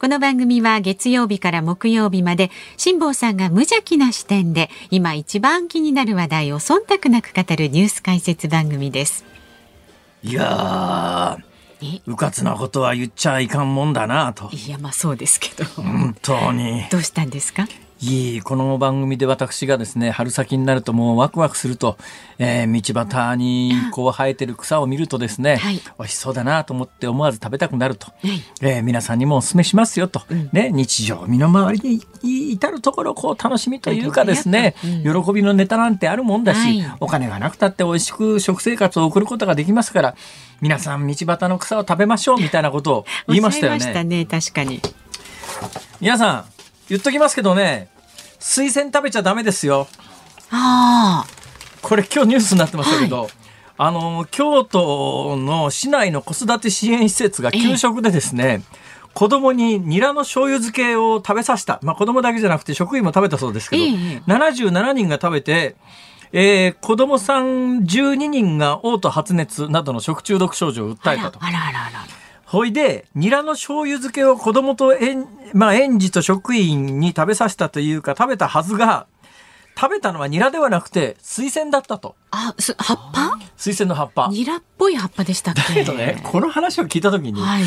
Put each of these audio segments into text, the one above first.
この番組は月曜日から木曜日まで辛坊さんが無邪気な視点で今一番気になる話題を忖度なく語るニュース解説番組です。いやうかつなことは言っちゃいかんもんだなと。いやまあそうですけど。本当に。どうしたんですか？いいこの番組で私がですね春先になるともうワクワクすると、えー、道端にこう生えてる草を見るとですね、はい、美味しそうだなと思って思わず食べたくなると、はい、えー、皆さんにもお勧めしますよと、うん、ね、日常身の回りに至るところこう楽しみというかですね、うん、喜びのネタなんてあるもんだし、はい、お金がなくたって美味しく食生活を送ることができますから皆さん道端の草を食べましょうみたいなことを言いましたよね。ね確かに。皆さん言っときますけどね、水仙食べちゃダメですよ。ああ。これ今日ニュースになってましたけど、はい、あの、京都の市内の子育て支援施設が給食でですね、子供にニラの醤油漬けを食べさせた。まあ子供だけじゃなくて職員も食べたそうですけど、ええ、77人が食べて、えー、子供さん12人が嘔吐発熱などの食中毒症状を訴えたと。あらあらあら。ほいで、ニラの醤油漬けを子供と園、まあ、園児と職員に食べさせたというか、食べたはずが、食べたのはニラではなくて、水仙だったと。あ、葉っぱ？水仙の葉っぱ。ニラっぽい葉っぱでしたっけだけどね、この話を聞いたときに、はい、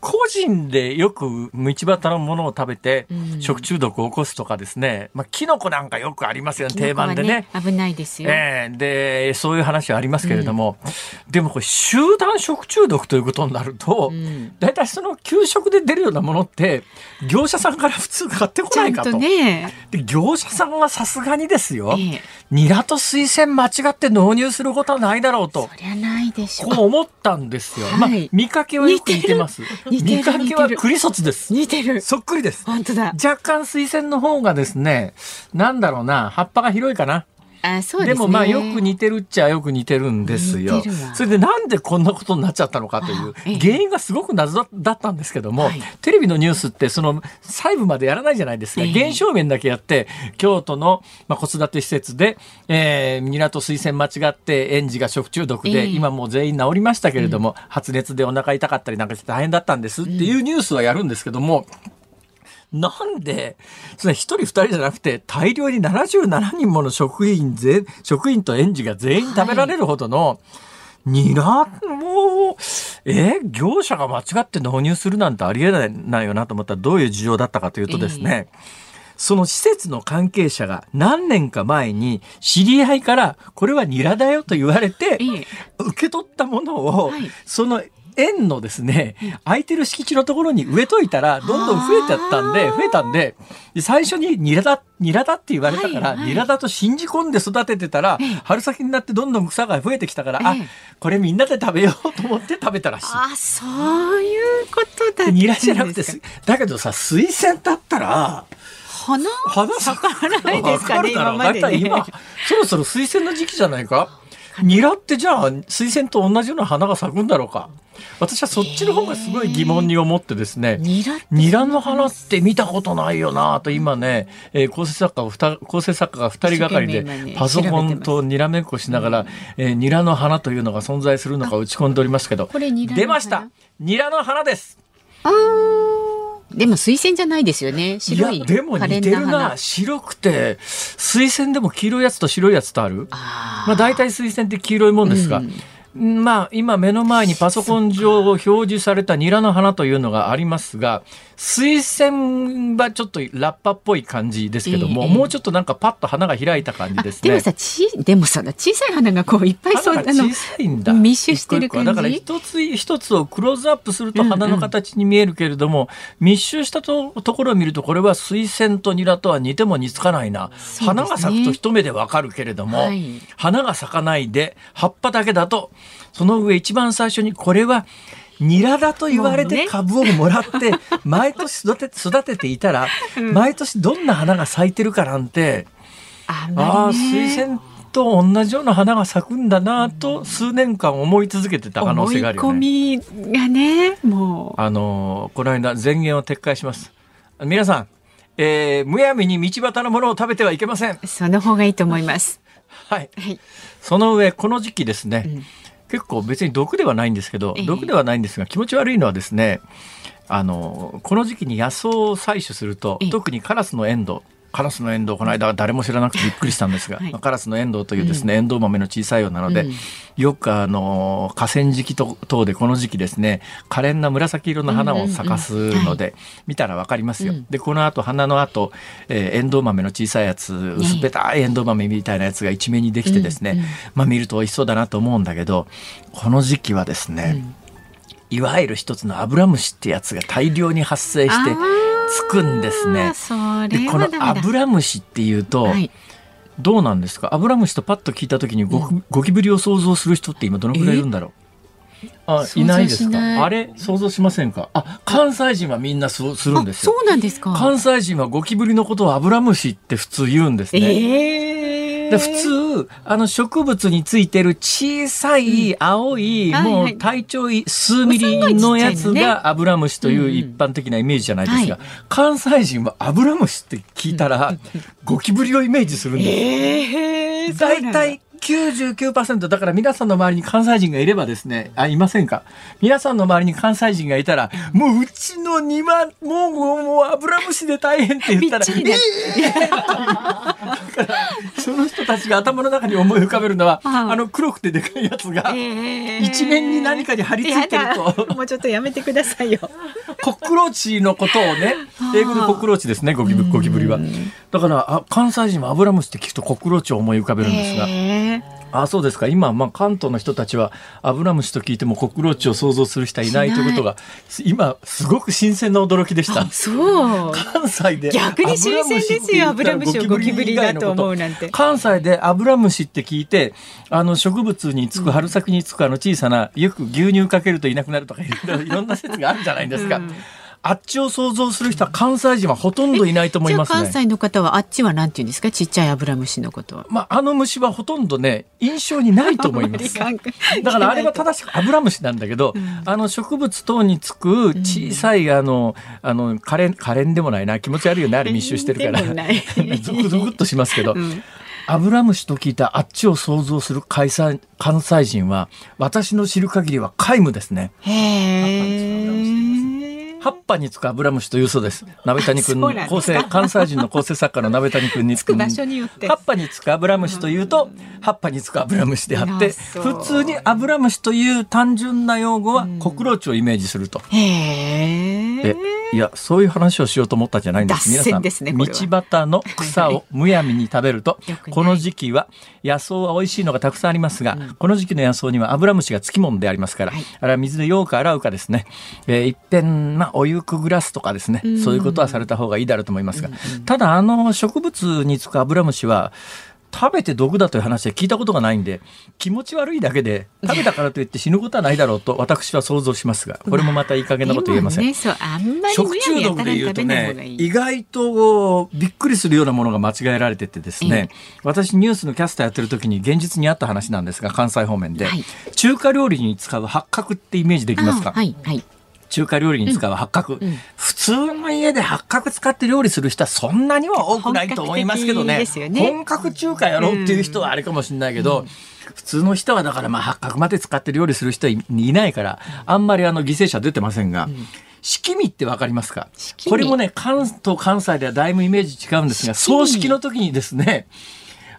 個人でよく道端のものを食べて、食中毒を起こすとかですね、まあ、キノコなんかよくありますよね、定番でね。危ないですよ。えー、で、そういう話はありますけれども、うん、でもこれ集団食中毒ということになると、大、体、その給食で出るようなものって、業者さんから普通買ってこないかと。とね、で業者さんはさすがにですよ、えー、ニラと水仙間違って納入することはないだろうと。そりゃないでしょう。こう思ったんですよ。はい、まあ、見かけはよく似てます。見かけはクリソツです。似てる。そっくりです。本当だ。若干水仙の方がですね、なんだろうな、葉っぱが広いかな。あそうで、ね、もまあよく似てるっちゃよく似てるんですよ。それでなんでこんなことになっちゃったのかという原因がすごく謎だったんですけども、テレビのニュースってその細部までやらないじゃないですか。現象面だけやって、京都のまあ子育て施設で、えー、港水仙間違って園児が食中毒で、今もう全員治りましたけれども、発熱でお腹痛かったりなんかして大変だったんですっていうニュースはやるんですけども、なんで、それ一人二人じゃなくて、大量に77人もの職員ぜ、職員と園児が全員食べられるほどの、ニラも、え業者が間違って納入するなんてありえないよなと思ったらどういう事情だったかというとですね、えー、その施設の関係者が何年か前に知り合いからこれはニラだよと言われて、受け取ったものを、その園のですね、空いてる敷地のところに植えといたら、どんどん増えてったんで、増えたんで、最初にニラだ、ニラだって言われたから、ニラだと信じ込んで育ててたら、春先になってどんどん草が増えてきたから、あ、これみんなで食べようと思って食べたらしい。あ、そういうことだニラじゃなくて、だけどさ、水仙だったら、花花咲かないですかね、今まで、ね、今、そろそろ水仙の時期じゃないか？ニラってじゃあ水仙と同じような花が咲くんだろうか。私はそっちの方がすごい疑問に思ってですね、ニラニラの花って見たことないよなと今ね、えー、構成作家構成作家が2人がかりでパソコンとにらめっこしながら、えー、ニラの花というのが存在するのか打ち込んでおりますけど。出ました。ニラの花です。あでも水仙じゃないですよね。白い。でも似てるな。白くて、水仙でも黄色いやつと白いやつとある？あまあ大体水仙って黄色いもんですが、うん、まあ、今目の前にパソコン上表示されたニラの花というのがありますが、水仙はちょっとラッパっぽい感じですけども、えー、もうちょっとなんかパッと花が開いた感じですね。でもさ、ち、でもさ、小さい花がこういっぱいそうなの。密集してる感じ？だから一つ一つをクローズアップすると花の形に見えるけれども、うんうん、密集したとところを見ると、これは水仙とニラとは似ても似つかないな。ね、花が咲くと一目でわかるけれども、はい、花が咲かないで葉っぱだけだと、その上一番最初にこれはニラだと言われて株をもらって、毎年育て育てていたら、毎年どんな花が咲いてるかなんて、ああ、水仙と同じような花が咲くんだなと数年間思い続けてた可能性があるよね。思い込みがねもうあのこの間前言を撤回します。皆さん、えー、むやみに道端のものを食べてはいけません。その方がいいと思います。はい。はい、その上この時期ですね。うん結構別に毒ではないんですけど、毒ではないんですが気持ち悪いのはですねあのこの時期に野草を採取すると特にカラスのエンドウカラスのエンドウこの間誰も知らなくてびっくりしたんですが、はい、カラスのエンドウというですね、うん、エンドウ豆の小さいようなので、うん、よくあの河川敷と等でこの時期ですね可憐な紫色の花を咲かすので、見たらわかりますよ。でこの後花の後、えー、エンドウ豆の小さいやつ薄っぺたいエンドウ豆みたいなやつが一面にできてですね、うんうん、まあ見ると美味しそうだなと思うんだけどこの時期はですね、いわゆる一つのアブラムシってやつが大量に発生して。つくんですね。でこのアブラムシっていうと、はい、どうなんですか？アブラムシとパッと聞いた時にゴ,、ゴキブリを想像する人って今どのくらいいるんだろう？あいないですか？あれ？想像しませんか？あ関西人はみんなそうするんですよ。そうなんですか。関西人はゴキブリのことをアブラムシって普通言うんですね、えー？で普通あの植物についてる小さい青い、もう体長数ミリのやつがアブラムシという一般的なイメージじゃないですか、関西人はアブラムシって聞いたらゴキブリをイメージするんです。えー、大体99%だから皆さんの周りに関西人がいればですねあいませんか？皆さんの周りに関西人がいたらもううちの庭もうもうもう油虫で大変って言ったら「えー、その人たちが頭の中に思い浮かべるのは、あの黒くてでかいやつが一面に何かに張り付いてると、もうちょっとやめてくださいよ。コックローチのことをね英語でコックローチですねゴキブゴキブリは。だからあ関西人はアブラムシって聞くとコックローチを思い浮かべるんですが。あそうですか。今、まあ、関東の人たちはアブラムシと聞いてもコクローチを想像する人はいないということが今すごく新鮮な驚きでした。そう。関西で逆に新鮮ですよアブラムシをゴキブリだと思うなんて。関西でアブラムシって聞いてあの植物につく春先につくあの小さなよく牛乳かけるといなくなるとかいろんな説があるじゃないですか。うんあっちを想像する人は関西人はほとんどいないと思います、ね、関西の方はあっちはなんて言うんですか？ちっちゃいアブラムシのことは。まああの虫はほとんどね印象にないと思います。だからあれは正しくアブラムシなんだけど、うん、あの植物等につく小さいあの、あの可憐可憐でもないな気持ち悪いよねあれ密集してるから。ゾクゾクっとしますけど。うんアブラムシと聞いたあっちを想像する関西関西人は私の知る限りは皆無ですね。へえ。葉っぱにつくアブラムシというそうです。鍋谷君の構成、関西人の構成作家の鍋谷君に。つく。葉っぱにつくアブラムシというと、葉っぱにつくアブラムシであって、普通にアブラムシという単純な用語はコクローチをイメージすると。へえ。いや、そういう話をしようと思ったんじゃないんです。皆さん、道端の草をむやみに食べると、この時期は野草は美味しいのがたくさんありますが、この時期の野草にはアブラムシがつきものでありますから、あれは水でよく洗うかですね、えー、一遍、まあ、お湯くぐらすとかですね、そういうことはされた方がいいだろうと思いますが、ただ、あの、植物につくアブラムシは、食べて毒だという話は聞いたことがないんで気持ち悪いだけで食べたからといって死ぬことはないだろうと私は想像しますがこれもまたいい加減なこと言えません、ね、食中毒でいうとね意外とびっくりするようなものが間違えられててですね、私ニュースのキャスターやってる時に現実にあった話なんですが関西方面で、はい、中華料理に使う八角ってイメージできますか、はいはい中華料理に使う八角、うん。うん、普通の家で八角使って料理する人はそんなには多くないと思いますけどね、ね、本格中華やろうっていう人はあれかもしれないけど、うん、普通の人はだからまあ八角まで使って料理する人いないからあんまりあの犠牲者出てませんが。式味ってわかりますか？これもね関東関西ではだいぶイメージ違うんですが葬式の時にですね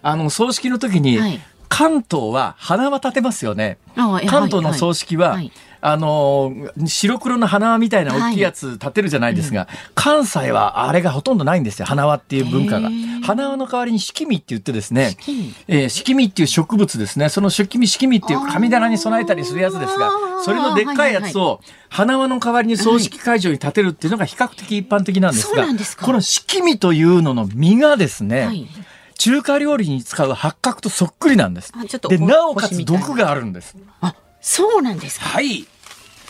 あの葬式の時に、はい、関東は花は立てますよね。関東の葬式は、あの白黒の花輪みたいな大きいやつ立てるじゃないですが、はいうん、関西はあれがほとんどないんですよ花輪っていう文化が。花輪の代わりに四季実って言ってですねえー、四季実っていう植物ですねその四季実四季実っていう神棚に備えたりするやつですがそれのでっかいやつを花輪の代わりに葬式会場に立てるっていうのが比較的一般的なんですが、はい、この四季実というのの実がですね、はい中華料理に使う八角とそっくりなんです。で、なおかつ毒があるんです。あ、そうなんですか。はい。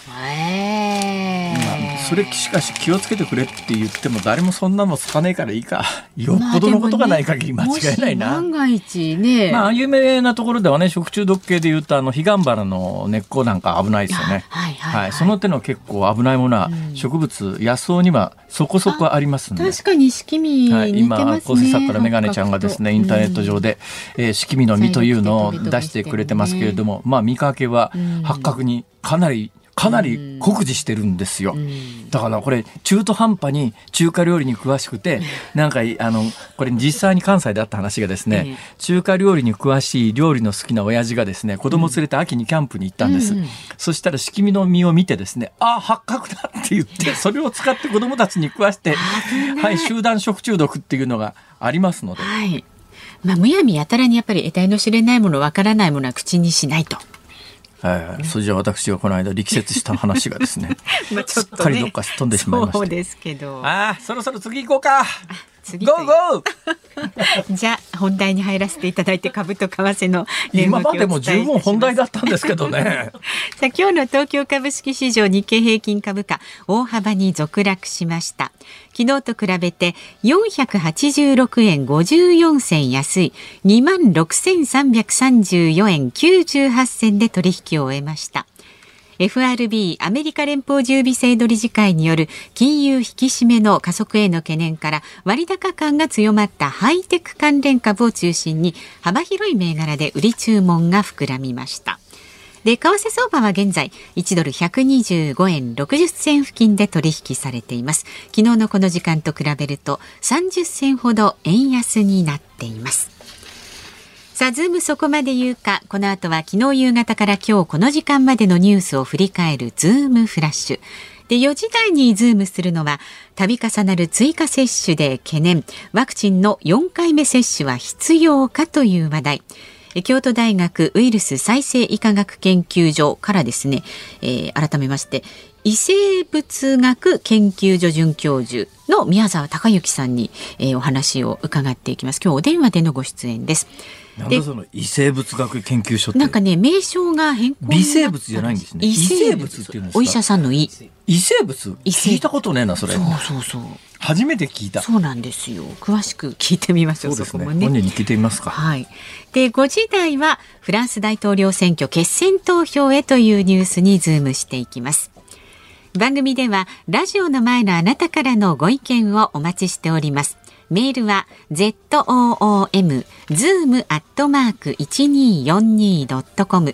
えまあ、それしかし気をつけてくれって言っても誰もそんなもんつかねえからいいか。よっぽどのことがない限り間違いないな、まあね、万が一ね。まあ有名なところではね食中毒系でいうとあの彼岸花の根っこなんか危ないですよね。はいはい、はい、その手の結構危ないものは植物、野草にはそこそこありますね確かに四季実、ね。はい、今構成作からメガネちゃんがですねインターネット上で、えー、四季実の実というのを出してくれてますけれども、まあ見かけは八角にかなりかなり酷似してるんですよ。だからこれ中途半端に中華料理に詳しくて、なんかあのこれ実際に関西であった話がですね、中華料理に詳しい料理の好きな親父がですね、子供連れて秋にキャンプに行ったんです。そしたらしきみの実を見てですね、あ八角だって言って、それを使って子供たちに食わして、はい、集団食中毒っていうのがありますので。はいまあ、むやみやたらにやっぱり得体の知れないものわからないものは口にしないと。はい、それじゃ私がこの間力説した話がですね まあちょっと、ね、すっかりどっか飛んでしまいましたそうですけど。ああそろそろ次行こうか次ゴーゴー。じゃあ本題に入らせていただいて株と為替の今までも十分本題だったんですけどね。さあ今日の東京株式市場日経平均株価大幅に続落しました。昨日と比べて486円54銭安い。2万6334円98銭で取引を終えました FRB アメリカ連邦準備制度理事会による金融引き締めの加速への懸念から割高感が強まったハイテク関連株を中心に幅広い銘柄で売り注文が膨らみました。で為替相場は現在1ドル125円60銭付近で取引されています。昨日のこの時間と比べると30銭ほど円安になっています。さあ、ズームそこまで言うか。この後は昨日夕方から今日この時間までのニュースを振り返るズームフラッシュ。で、4時台にズームするのは、度重なる追加接種で懸念、ワクチンの4回目接種は必要かという話題。京都大学ウイルス再生医科学研究所からですね、えー、改めまして異生物学研究所准教授の宮沢隆之さんに、えー、お話を伺っていきます今日お電話でのご出演ですなんだその異生物学研究所なんかね名称が変更微生物じゃないんですね。異生物。っていうんですお医者さんの異。異生物？聞いたことねえなそれ。そうそうそう。初めて聞いた。そうなんですよ。詳しく聞いてみましょうそうですね。ね。本人に聞いてみますか。はい。で5時台はフランス大統領選挙決選投票へというニュースにズームしていきます。番組ではラジオの前のあなたからのご意見をお待ちしておりますメールは zoom zoom アットマーク一二四二ドットコム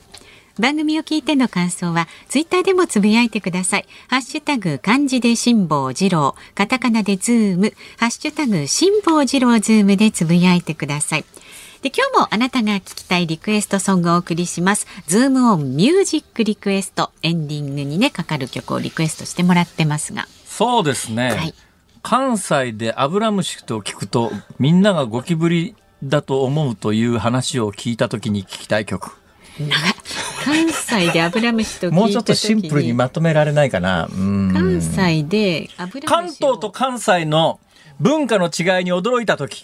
番組を聞いての感想はツイッターでもつぶやいてください。ハッシュタグ漢字で辛坊治郎、カタカナでズーム、ハッシュタグ辛坊治郎ズームでつぶやいてください。で今日もあなたが聞きたいリクエストソングをお送りします。ズームオンミュージックリクエストエンディングにねかかる曲をリクエストしてもらってますが。そうですね。はい関西でアブラムシと聞くとみんながゴキブリだと思うという話を聞いた時に聞きたい曲。関西でアブラムシともうちょっとシンプルにまとめられないかな。関西でアブラムシ関東と関西の文化の違いに驚いた時。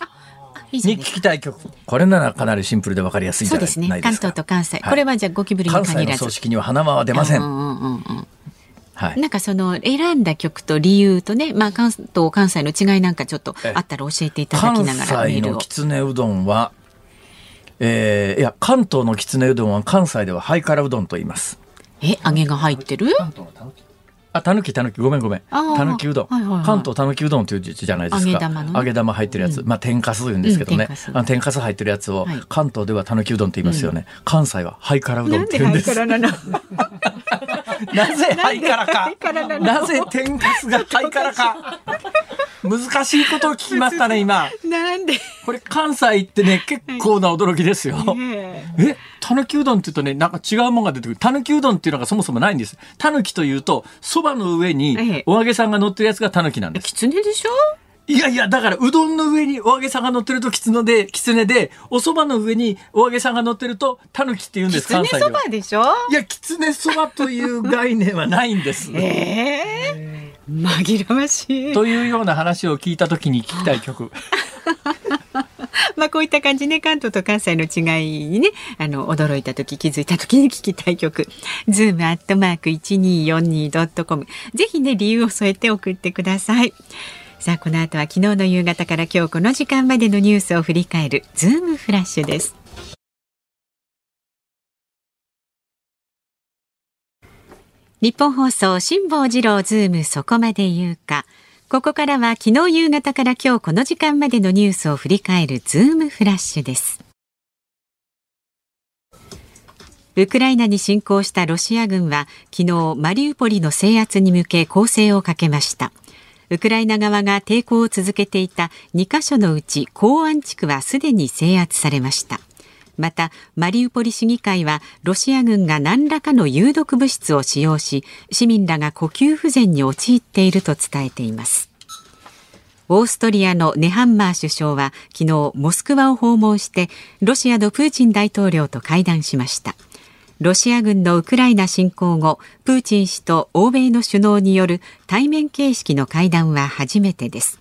に聞きたい曲これならかなりシンプルでわかりやすいじゃないですか。そうですね。関東と関西、はい、これはじゃゴキブリに限らず。関西の葬式には花輪は出ません。うんうんうんうんはい、なんかその選んだ曲と理由とね、まあ、関東関西の違いなんかちょっとあったら教えていただきながら関西のきつねうどんは、えー、いや関東のきつねうどんは関西ではハイカラうどんと言いますえ揚げが入ってる？あ、たぬきたぬき、ごめんごめん。たぬきうどん。はいはいはい、関東たぬきうどんという字じゃないですか。揚げ玉の、ね、揚げ玉入ってるやつ。うん、まあ、天かす言うんですけどね。うん、あの天かす入ってるやつを、はい、関東ではたぬきうどんと言いますよね。うん、関西はハイカラうどんって言うんです。なぜハイカラか？なぜ天かすが ハイカラか？難しいことを聞きましたね、今。なんで？これ関西ってね、結構な驚きですよ。え、たぬきうどんって言うとね、なんか違うものが出てくる。たぬきうどんっていうのがそもそもないんです。たぬきというと、そばの上にお揚げさんが乗ってるやつがたぬきなんです。きつねでしょ？いやいや、だから、うどんの上にお揚げさんが乗ってるときつので、きつねで、お蕎麦の上にお揚げさんが乗ってると、たぬきって言うんです、関西では。きつねそばでしょ？いや、きつねそばという概念はないんです。え えー、紛らわしい。というような話を聞いたときに聞きたい曲。まあこういった感じね関東と関西の違いにねあの驚いた時気づいた時に聞きたい曲ズームアットマーク一二四二ドットコムぜひね理由を添えて送ってください。さあこの後は昨日の夕方から今日この時間までのニュースを振り返るズームフラッシュです。ニッポン放送辛坊治郎ズームそこまで言うか。ここからは昨日夕方から今日この時間までのニュースを振り返るズームフラッシュです。ウクライナに侵攻したロシア軍は昨日マリウポリの制圧に向け攻勢をかけました。ウクライナ側が抵抗を続けていた2カ所のうち港湾地区はすでに制圧されました。またマリウポリ市議会はロシア軍が何らかの有毒物質を使用し市民らが呼吸不全に陥っていると伝えています。オーストリアのネハンマー首相は昨日モスクワを訪問してロシアのプーチン大統領と会談しました。ロシア軍のウクライナ侵攻後プーチン氏と欧米の首脳による対面形式の会談は初めてです。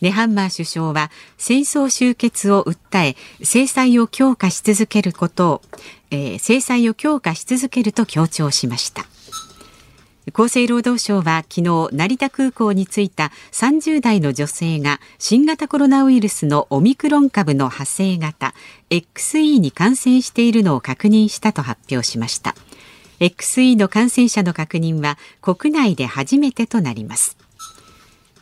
ネハンマー首相は戦争終結を訴え制裁を強化し続けることを、えー、制裁を強化し続けると強調しました。厚生労働省は昨日成田空港に着いた30代の女性が新型コロナウイルスのオミクロン株の派生型 XE に感染しているのを確認したと発表しました。XE の感染者の確認は国内で初めてとなります。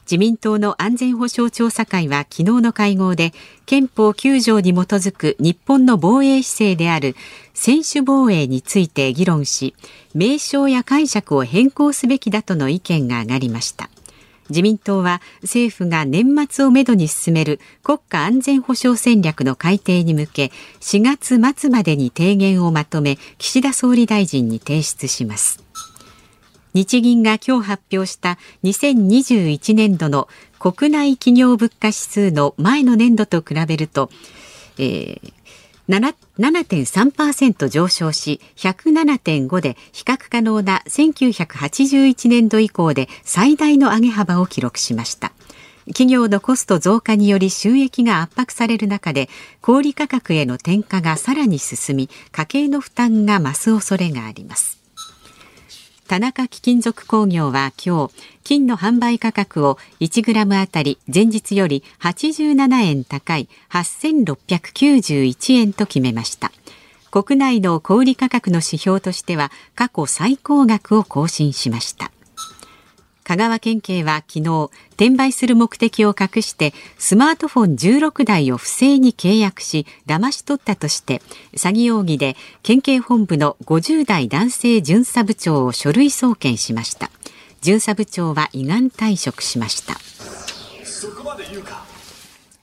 自民党の安全保障調査会は昨日の会合で憲法9条に基づく日本の防衛姿勢である専守防衛について議論し名称や解釈を変更すべきだとの意見が上がりました。自民党は政府が年末をめどに進める国家安全保障戦略の改定に向け4月末までに提言をまとめ岸田総理大臣に提出します。日銀が今日発表した2021年度の国内企業物価指数の前の年度と比べると、えー、7.3%上昇し107.5で比較可能な1981年度以降で最大の上げ幅を記録しました。企業のコスト増加により収益が圧迫される中で小売価格への転嫁がさらに進み家計の負担が増す恐れがあります。田中貴金属工業は今日金の販売価格を1グラムあたり前日より87円高い8691円と決めました。国内の小売価格の指標としては過去最高額を更新しました。香川県警は昨日転売する目的を隠してスマートフォン16台を不正に契約し騙し取ったとして詐欺容疑で県警本部の50代男性巡査部長を書類送検しました。巡査部長は依願退職しました。そこまで言うか。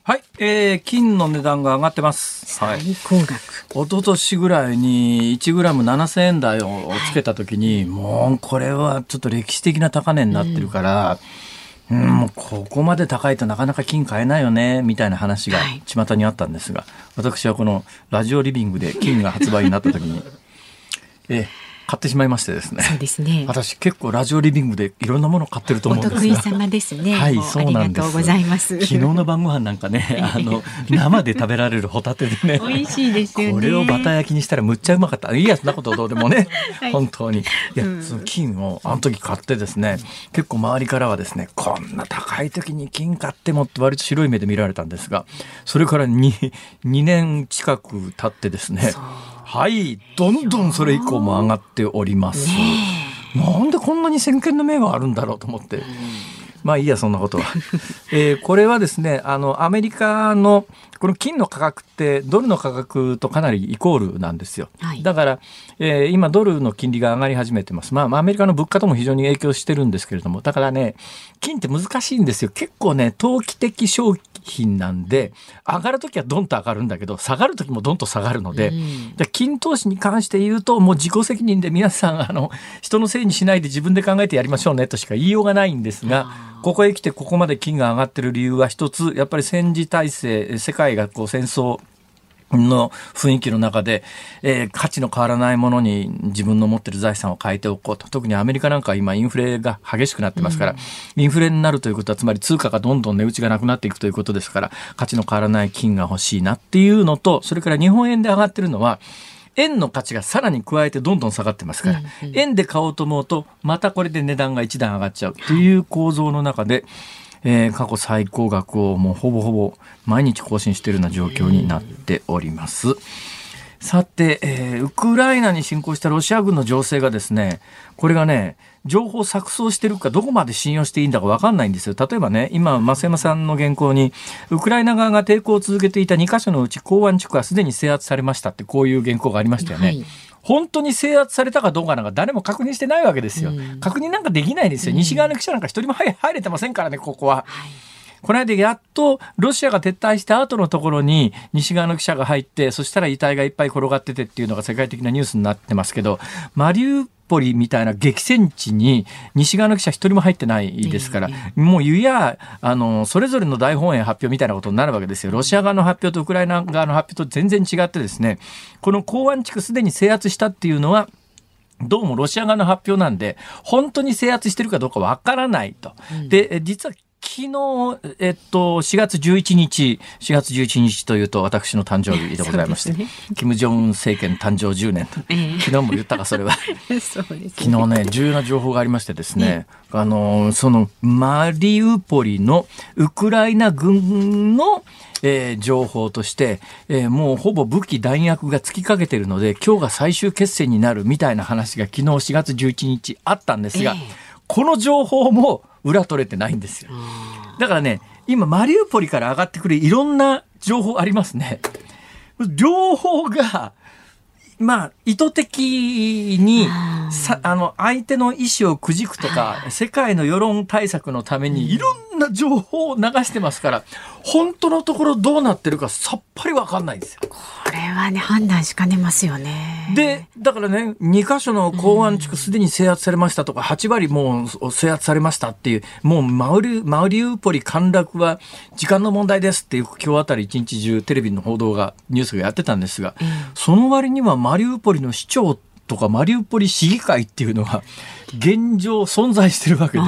はい、えー、金の値段が上がってます。最高額。はい、一昨年ぐらいに1グラム7000円台をつけた時に、はい、もうこれはちょっと歴史的な高値になってるから、うん、うんもうここまで高いとなかなか金買えないよね、みたいな話が巷にあったんですが、はい、私はこのラジオリビングで金が発売になった時に、えー買ってしまいましてですね。そうですね。私結構ラジオリビングでいろんなもの買ってると思うんですが。お得意様ですね。はい、そうなんです。ございます。昨日の晩ご飯なんかね、あの 生で食べられるホタテでね。美味しいですよね。これをバター焼きにしたらむっちゃうまかった。いいやそんなことどうでもね、はい、本当に。いや、うん、その金をあの時買ってですね、結構周りからはですね、こんな高い時に金買ってもって割と白い目で見られたんですが、それから2 2年近く経ってですね。はいどんどんそれ以降も上がっております。なんでこんなに先見の明があるんだろうと思って。まあいいやそんなことは。えー、これはですねあのアメリカのこの金の価格ってドルの価格とかなりイコールなんですよ。はい、だから、えー、今ドルの金利が上がり始めてます。まあアメリカの物価とも非常に影響してるんですけれども、だからね、金って難しいんですよ。結構ね、投機的商品なんで、上がるときはドンと上がるんだけど、下がるときもドンと下がるので、うん、金投資に関して言うと、もう自己責任で皆さん、あの、人のせいにしないで自分で考えてやりましょうねとしか言いようがないんですが、ここへ来てここまで金が上がってる理由は一つやっぱり戦時体制世界がこう戦争の雰囲気の中で、えー、価値の変わらないものに自分の持ってる財産を変えておこうと。特にアメリカなんかは今インフレが激しくなってますから、うん、インフレになるということは、つまり通貨がどんどん値打ちがなくなっていくということですから、価値の変わらない金が欲しいなっていうのと、それから日本円で上がってるのは、円の価値がさらに加えてどんどん下がってますから、うんうん、円で買おうと思うと、またこれで値段が一段上がっちゃうという構造の中で、えー、過去最高額をもうほぼほぼ毎日更新しているような状況になっております。さて、えー、ウクライナに侵攻したロシア軍の情勢がですね、これがね、情報錯綜してるかどこまで信用していいんだか分かんないんですよ。例えばね、今、増山さんの原稿に、ウクライナ側が抵抗を続けていた2カ所のうち港湾地区はすでに制圧されましたって、こういう原稿がありましたよね。はい本当に制圧されたかどうかなんか誰も確認してないわけですよ。うん、確認なんかできないですよ。西側の記者なんか一人も入れてませんからね、ここは。はいこの間やっとロシアが撤退した後のところに西側の記者が入って、そしたら遺体がいっぱい転がっててっていうのが世界的なニュースになってますけど、マリウポリみたいな激戦地に西側の記者一人も入ってないですから、もう湯やあのそれぞれの大本営発表みたいなことになるわけですよ。ロシア側の発表とウクライナ側の発表と全然違ってですね、この港湾地区すでに制圧したっていうのは、どうもロシア側の発表なんで、本当に制圧してるかどうかわからないと。で、実は昨日、えっと、4月11日、4月11日というと私の誕生日でございまして、ね、金正恩政権誕生10年と、えー、昨日も言ったか、それは。ね、昨日ね、重要な情報がありましてですね、あの、その、マリウポリのウクライナ軍の、えー、情報として、えー、もうほぼ武器弾薬が尽きかけてるので、今日が最終決戦になるみたいな話が昨日4月11日あったんですが、えー、この情報も裏取れてないんですよ。だからね、今、マリウポリから上がってくるいろんな情報ありますね。両方が、まあ、意図的にさあの相手の意思をくじくとか世界の世論対策のためにいろんな情報を流してますから本当のところどうなってるかさっぱりわかんないんですよ。これはね判断しかねますよね。でだからね2箇所の港湾地区すでに制圧されましたとか8割もう制圧されましたっていうもうマリマリウポリ陥落は時間の問題ですっていう今日あたり一日中テレビの報道がニュースがやってたんですが、うん、その割にはマリウポリの市長とかマリウポリ市議会っていうのが現状存在してるわけで、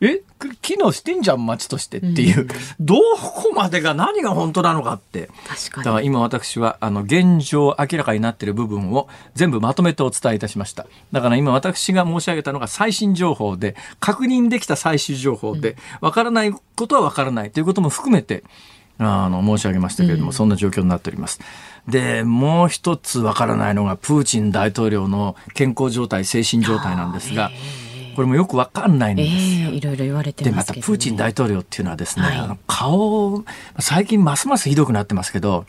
え機能してんじゃん街としてっていう、うん、どこまでが何が本当なのかって。だから今私はあの現状明らかになっている部分を全部まとめてお伝えいたしました。だから今私が申し上げたのが最新情報で確認できた最終情報でわからないことはわからないということも含めてあの申し上げましたけれども、うん、そんな状況になっております。でもう一つわからないのがプーチン大統領の健康状態精神状態なんですが。これもよくわかんないんですよ。えー、いろいろ言われてでまたプーチン大統領っていうのはですね、はい、あの顔最近ますますひどくなってますけど。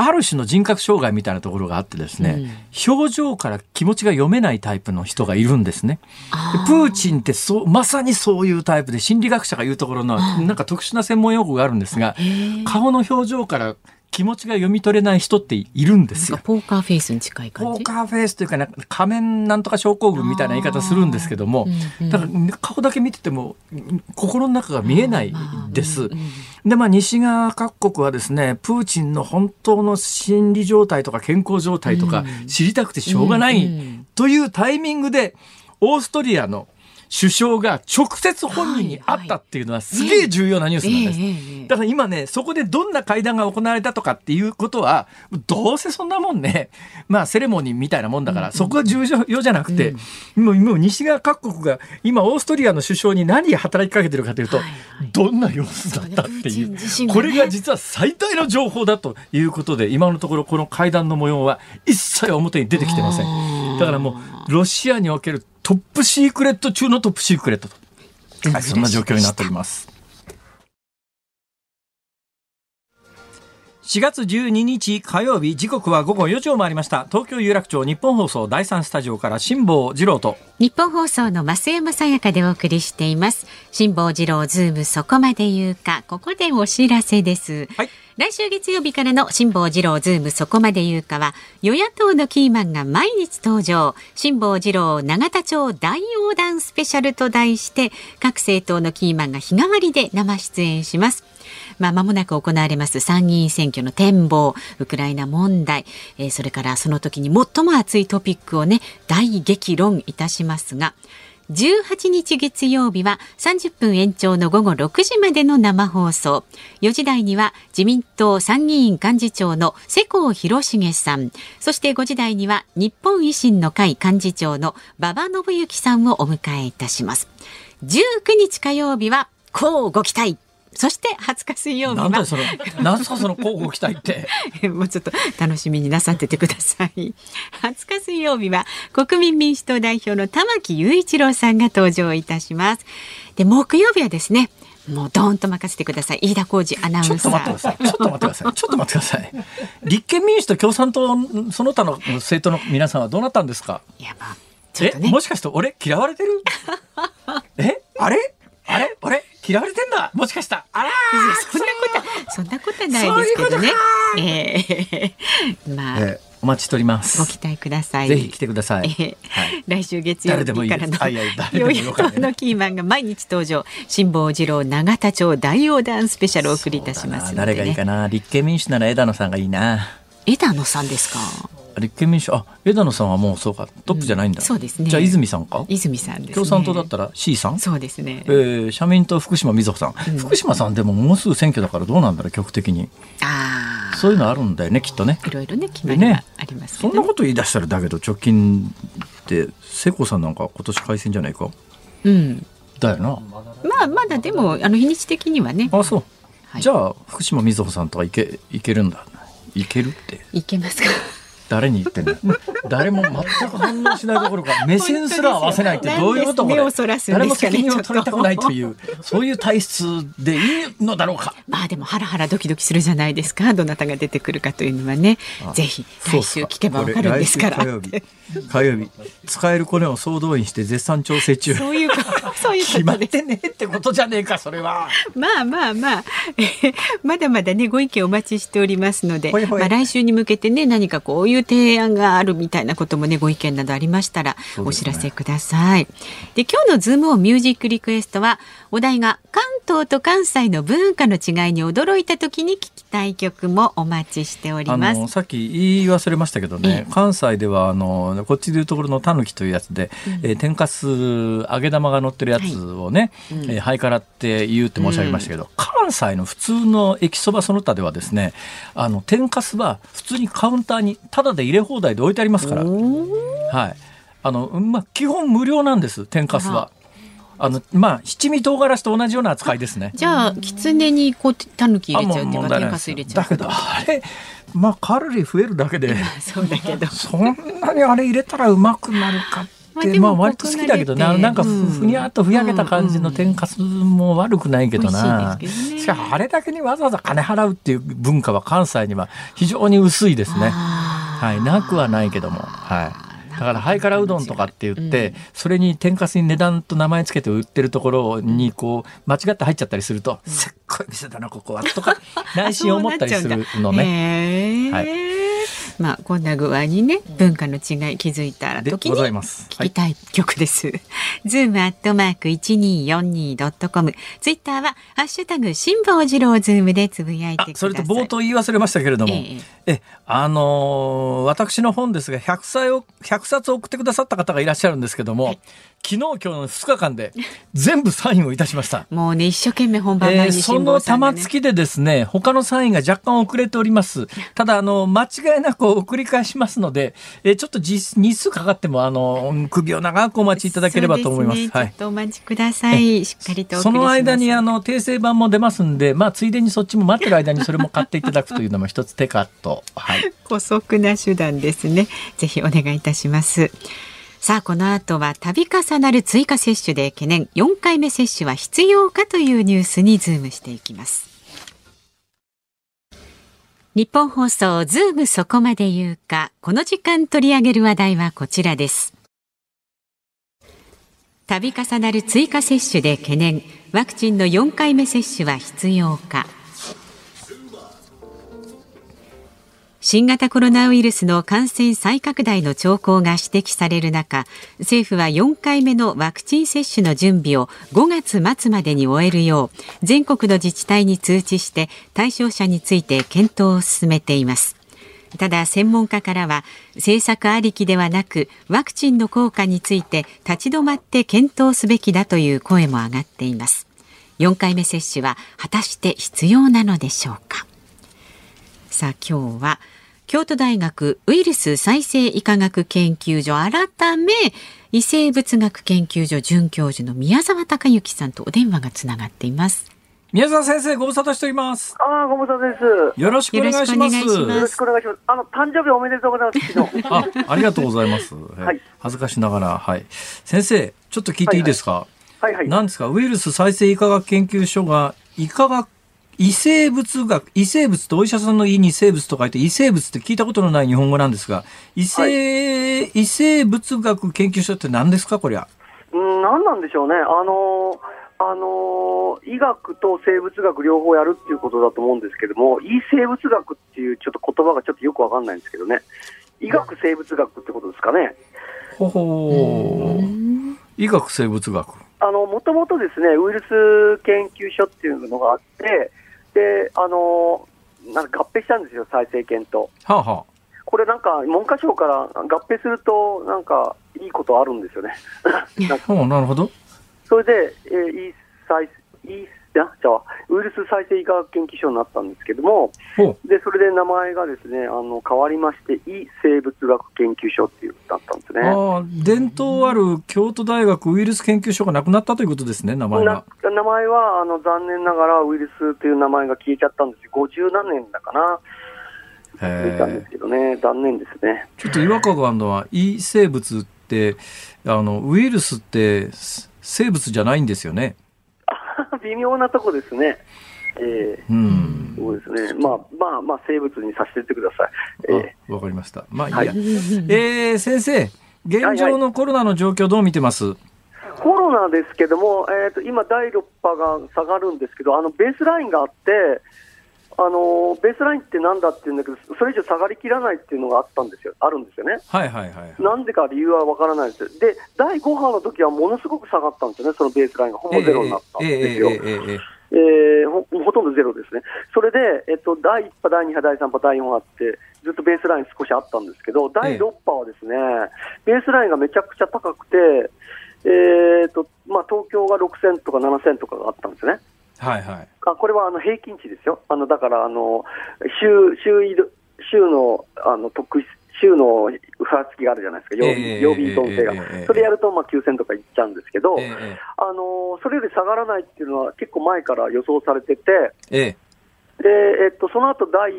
ある種の人格障害みたいなところがあってですね、うん、表情から気持ちが読めないタイプの人がいるんですね。でプーチンってそうまさにそういうタイプで心理学者が言うところのなんか特殊な専門用語があるんですが顔の表情から気持ちが読み取れない人っているんですよ。ポーカーフェイスに近い感じ？ポーカーフェイスというか、ね、仮面なんとか症候群みたいな言い方するんですけども、うんうん、だから顔だけ見てても心の中が見えないです。で、まあ西側各国はですね、プーチンの本当の心理状態とか健康状態とか知りたくてしょうがないというタイミングで、オーストリアの首相が直接本人に会ったっていうのはすげえ重要なニュースなんです。だから今ね、そこでどんな会談が行われたとかっていうことは、どうせそんなもんね、まあセレモニーみたいなもんだから、そこは重要じゃなくて、もうもう西側各国が今オーストリアの首相に何働きかけてるかというと、どんな様子だったっていう、これが実は最大の情報だということで、今のところこの会談の模様は一切表に出てきてません。だからもう、ロシアにおけるトップシークレット中のトップシークレットと、はい、そんな状況になっております。4月12日火曜日時刻は午後4時を回りました。東京有楽町ニッポン放送第三スタジオから辛坊治郎と。ニッポン放送の増山さやかでお送りしています。辛坊治郎ズームそこまで言うか。ここでお知らせです、はい来週月曜日からの辛坊治郎ズームそこまで言うかは与野党のキーマンが毎日登場。辛坊治郎永田町大横断スペシャルと題して各政党のキーマンが日替わりで生出演します。まあ、間もなく行われます。参議院選挙の展望、ウクライナ問題、えー、それからその時に最も熱いトピックをね、大激論いたしますが、18日月曜日は30分延長の午後6時までの生放送。4時台には自民党参議院幹事長の世耕弘成さん。そして5時台には日本維新の会幹事長の馬場信之さんをお迎えいたします。19日火曜日は、こうご期待。そして20日水曜日は。なんその、なんすかその交互期待って。もうちょっと楽しみになさっててください。20日水曜日は国民民主党代表の玉木雄一郎さんが登場いたします。で、木曜日はですね、もうどーんと任せてください。飯田浩二アナウンサー。ちょっと待ってください。ちょっと待ってください。ちょっと待ってください。立憲民主と共産党その他の政党の皆さんはどうなったんですか？いやまあ。ね、えもしかして俺嫌われてる？え？あれ？あれ？俺嫌われてんだもしかしたあらそんなことそんなことないですけどねえー、まあ、えーお待ちしております。ご期待ください。ぜひ来てください。えーはい、来週月曜日からの与野党のキーマンが毎日登場。辛坊治郎永田町大横断スペシャルをお送りいたします、ね、誰がいいかな。立憲民主なら枝野さんがいいな。枝野さんですか？立憲民主あ枝野さんはもうそうか。トップじゃないんだ、うん、そうですね。じゃあ泉さんか？泉さん、ね、共産党だったら C さん？そうですね、えー、社民党福島みずほさん、うん、福島さんでももうすぐ選挙だからどうなんだろう局的に。ああそういうのあるんだよねきっとね。いろいろね決まりがあります、ね、そんなこと言い出したらだけど直近で世耕さんなんか今年改選じゃないか？うん。だよな。まあまだでもあの日にち的にはね。あそう、はい、じゃあ福島みずほさんとはいけいけるんだ。いけるって。いけますか？誰に言ってんの 誰も全く反応しないどころか目線すら合わせないってどういうことこれ。誰も責任を取りたくないというそういう体質でいいのだろうか。まあでもハラハラドキドキするじゃないですか。どなたが出てくるかというのはね。ぜひ来週聞けばわかるんですから。火曜日。火曜日。使えるコネを総動員して絶賛調整中。そういうそういう決まってねってことじゃねえかそれは。まあまあまあ、えー、まだまだねご意見お待ちしておりますので。まあ来週に向けてね何かこういういう提案があるみたいなこともねご意見などありましたらお知らせください。で、ね、今日のズームオンミュージックリクエストはお題が関東と関西の文化の違いに驚いた時に聞きたい曲もお待ちしております。さっき言い忘れましたけどね、関西ではあのこっちでいうところのたぬきというやつで、うん、えー、天かす揚げ玉が乗ってるやつをね、はいうん、えー、ハイカラって言うって申し上げましたけど、うん、関西の普通の駅そばその他ではですね、あの天かすは普通にカウンターにただで入れ放題で置いてありますから、はい。あのまあ基本無料なんです天かすは。あのまあ七味唐辛子と同じような扱いですね。じゃあ狐にこうタヌキ入れちゃうっていうか天かす入れちゃう。だけどあれまあカロリー増えるだけで そうだけどそんなにあれ入れたらうまくなるかって、まあ割と好きだけどな、なんかふふにゃっとふやけた感じの天かすも悪くないけどな、しかもあれだけにわざわざ金払うっていう文化は関西には非常に薄いですね。はい、なくはないけども、はい。だからハイカラうどんとかって言って、それに天かすに値段と名前つけて売ってるところにこう間違って入っちゃったりすると、せっこい店だなここはとか内心思ったりするのね。はいまあこんな具合にね文化の違い気づいたら時に聞きたい曲です。ズームアットマーク一二四二ドットコム。ツイッターはハッシュタグ辛坊治郎ズームでつぶやいて。それと冒頭言い忘れましたけれども、えー、えあのー、私の本ですが100歳を100冊送ってくださった方がいらっしゃるんですけども、はい昨日今日の2日間で全部サインをいたしました。もうね一生懸命本番前に、ね、その玉突きでですね他のサインが若干遅れております。ただあの間違いなく送り返しますので、えー、ちょっと実日数かかってもあの首を長くお待ちいただければと思います。すね、はい。ちょっとお待ちください。しっかりとその間にあの訂正版も出ますんで、まあついでにそっちも待ってる間にそれも買っていただくというのも一つ手かと。はい。姑息な手段ですね。ぜひお願いいたします。さあこの後は度重なる追加接種で懸念4回目接種は必要かというニュースにズームしていきますニッポン放送ズームそこまで言うか。この時間取り上げる話題はこちらです。度重なる追加接種で懸念。ワクチンの4回目接種は必要か。新型コロナウイルスの感染再拡大の兆候が指摘される中政府は4回目のワクチン接種の準備を5月末までに終えるよう全国の自治体に通知して対象者について検討を進めています。ただ専門家からは政策ありきではなくワクチンの効果について立ち止まって検討すべきだという声も上がっています。4回目接種は果たして必要なのでしょうか？さあ今日は京都大学ウイルス再生医科学研究所改め異生物学研究所准教授の宮沢隆之さんとお電話がつながっています。宮沢先生ご無沙汰しております。ああご無沙汰です。よろしくお願いします。よろしくお願いします。あの誕生日おめでとうございます あありがとうございます、はい、恥ずかしながら。はい。先生ちょっと聞いていいですか、はいはい、はい。はい、なんですか？ウイルス再生医科学研究所が医科学異生物学、異生物とお医者さんの異に生物と書いて異生物って聞いたことのない日本語なんですが、異生、はい、異生物学研究所って何ですか、こりゃ？うん、何なんでしょうね。あのあの医学と生物学両方やるっていうことだと思うんですけども、異生物学っていうちょっと言葉がちょっとよくわかんないんですけどね。医学生物学ってことですかね。ほほ医学生物学。あの、もともとですね、ウイルス研究所っていうのがあって、で、あのなんか合併したんですよ、再生研と。はあはあ、これなんか、文科省から合併すると、なんか、いいことあるんですよね。なるほど。それで、えー、いい再いいじゃあウイルス再生医科学研究所になったんですけども、でそれで名前がですねあの変わりまして、異生物学研究所っていうだったんですねあ伝統ある京都大学ウイルス研究所がなくなったということですね、名前は。名前はあの残念ながらウイルスという名前が消えちゃったんですよ、50何年だかな。見たんですけどね、残念ですね。ちょっと違和感があるのは、異生物って、あのウイルスって生物じゃないんですよね。微妙なとこですね。えー、うん、そうですね。まあまあまあ生物にさせてってください。わ、えー、かりました。まあいいや。はい、えー、先生、現状のコロナの状況どう見てます、はいはいコロナですけども、えーと、今、第6波が下がるんですけど、あのベースラインがあって、あのベースラインってなんだって言うんだけど、それ以上下がりきらないっていうのがあったんですよ、あるんですよね。はいはいはい、はい、なんでか理由はわからないです。で、第5波の時はものすごく下がったんですよね、そのベースラインがほぼゼロになったんですよ。えーえーえーえー、ほほとんどゼロですね。それで、えっと、第1波、第2波、第3波、第4波って、ずっとベースライン少しあったんですけど、第6波はですね、ベースラインがめちゃくちゃ高くて、えーとまあ、東京が6000とか7000とかがあったんですね。はいはい、あこれはあの平均値ですよ、あのだからあの週週週のあの特週のふらつきがあるじゃないですか、曜日,、曜日統制が、それやるとまあ9000とかいっちゃうんですけど、あのそれより下がらないっていうのは結構前から予想されてて、でえっと、その後第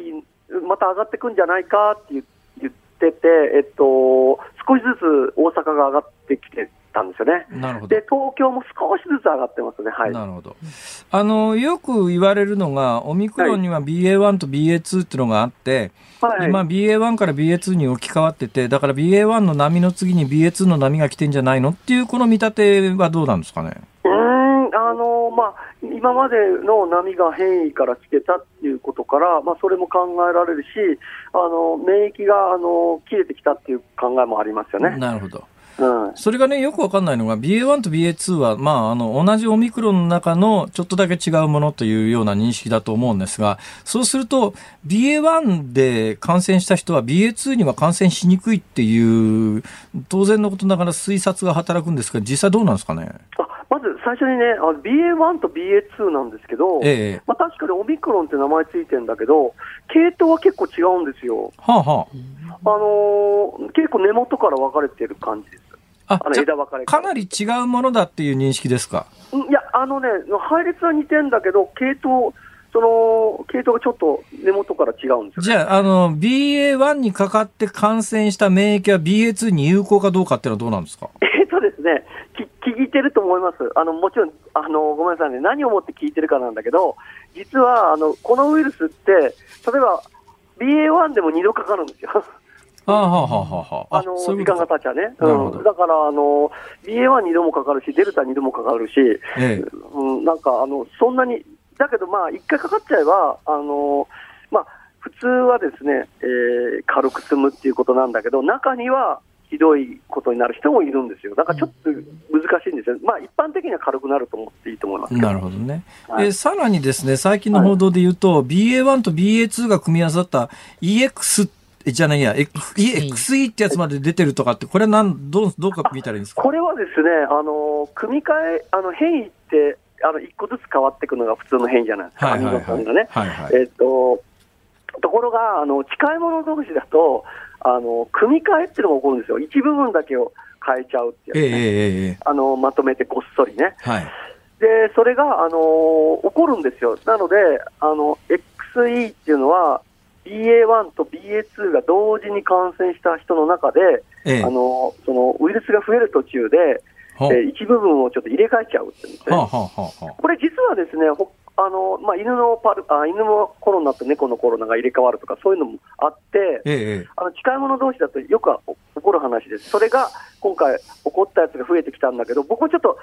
また上がってくんじゃないかって言ってて、えっと、少しずつ大阪が上がってきてたんですよね。なるほど。で、東京も少しずつ上がってますね。はい。なるほど。あの、よく言われるのが、オミクロンには BA.1 と BA.2 っていうのがあって、はい、今 BA.1 から BA.2 に置き換わってて、だから BA.1 の波の次に BA.2 の波が来てんじゃないのっていうこの見立てはどうなんですかね？うん、あの、まあ、今までの波が変異から来てたっていうことから、まあ、それも考えられるし、あの免疫があの切れてきたっていう考えもありますよね。なるほど。それがね、よくわかんないのが、BA.1 と BA.2 は、まあ、あの、同じオミクロンの中のちょっとだけ違うものというような認識だと思うんですが、そうすると、BA.1 で感染した人は BA.2 には感染しにくいっていう、当然のことながら推察が働くんですが、実際どうなんですかね？まず最初にね、BA.1 と BA.2 なんですけど、ええ、まあ、確かにオミクロンって名前ついてるんだけど、系統は結構違うんですよ。はあはあ、あのー、結構根元から分かれてる感じです。あの枝分かれかなり違うものだっていう認識ですか？いや、あのね、配列は似てんだけど、系統、その系統がちょっと根元から違うんですよ、ね、じゃあ、あの、BA.1 にかかって感染した免疫は BA.2 に有効かどうかっていうのはどうなんですか？えっとですね、聞いてると思います。あの、もちろん、あの、ごめんなさいね、何をもって聞いてるかなんだけど、実は、あの、このウイルスって、例えば、BA.1 でも2度かかるんですよ。あはははあの時間が経っちゃね、うん、だからあの BA.1 2度もかかるし、デルタ2度もかかるし、ええ、うん、なんかあのそんなに、だけど、まあ、1回かかっちゃえば、あのまあ、普通はですね、えー、軽く済むっていうことなんだけど、中にはひどいことになる人もいるんですよ。だからちょっと難しいんですよ。まあ一般的には軽くなると思っていいと思いますなるほどね。はい、えさらにですね、最近の報道で言うと、はい、BA.1 と BA.2 が組み合わさった EX じゃないや、XE ってやつまで出てるとかって、これはなんどうどうか見たらいいんですか？これはですね、あの組み替え、あの変異って、あの1個ずつ変わっていくのが普通の変異じゃないですか、アミノ酸がね。はいはい、えっ、ー、とところがあの、近いもの同士だとあの、組み替えっていうのが起こるんですよ、一部分だけを変えちゃうっていうね、えー、あのまとめてごっそりね。はい、でそれが、あの起こるんですよ、なので、あの XE っていうのは、BA.1 と BA.2 が同時に感染した人の中で、ええ、あのそのウイルスが増える途中で、えー、一部分をちょっと入れ替えちゃうって言うんですね。はあはあはあ、これ実はですね、あのまあ、犬のパルあ犬のコロナと猫のコロナが入れ替わるとか、そういうのもあって、ええ、あの近い者同士だとよく起こる話です、それが今回、起こったやつが増えてきたんだけど、僕はちょっと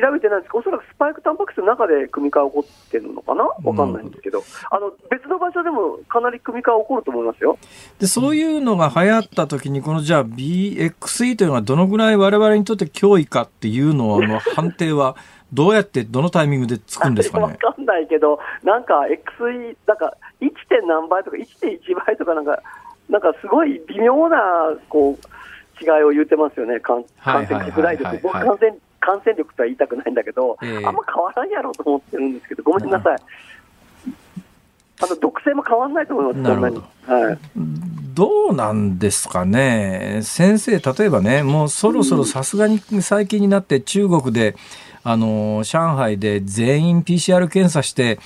調べてないんですけど、おそらくスパイクタンパク質の中で組み換え起こってるのかな、わかんないんですけど、あの別の場所でもかなり組み換え起こると思いますよでそういうのが流行ったときに、このじゃあ、BXE というのはどのぐらいわれわれにとって脅威かっていうのは、の判定は。どうやって、どのタイミングでつくんですかね？わかんないけど、なんか XE、なんか 1. 点何倍とか1.1倍とかなんか、なんかすごい微妙なこう違いを言ってますよね、感染拡大力。僕感染感染力とは言いたくないんだけど、えー、あんま変わらんやろうと思ってるんですけど、ごめんなさい。あの毒性も変わらないと思います、そんなに。はい。どうなんですかね、先生、例えばね、もうそろそろさすがに最近になって中国で、あの上海で全員 PCR 検査して、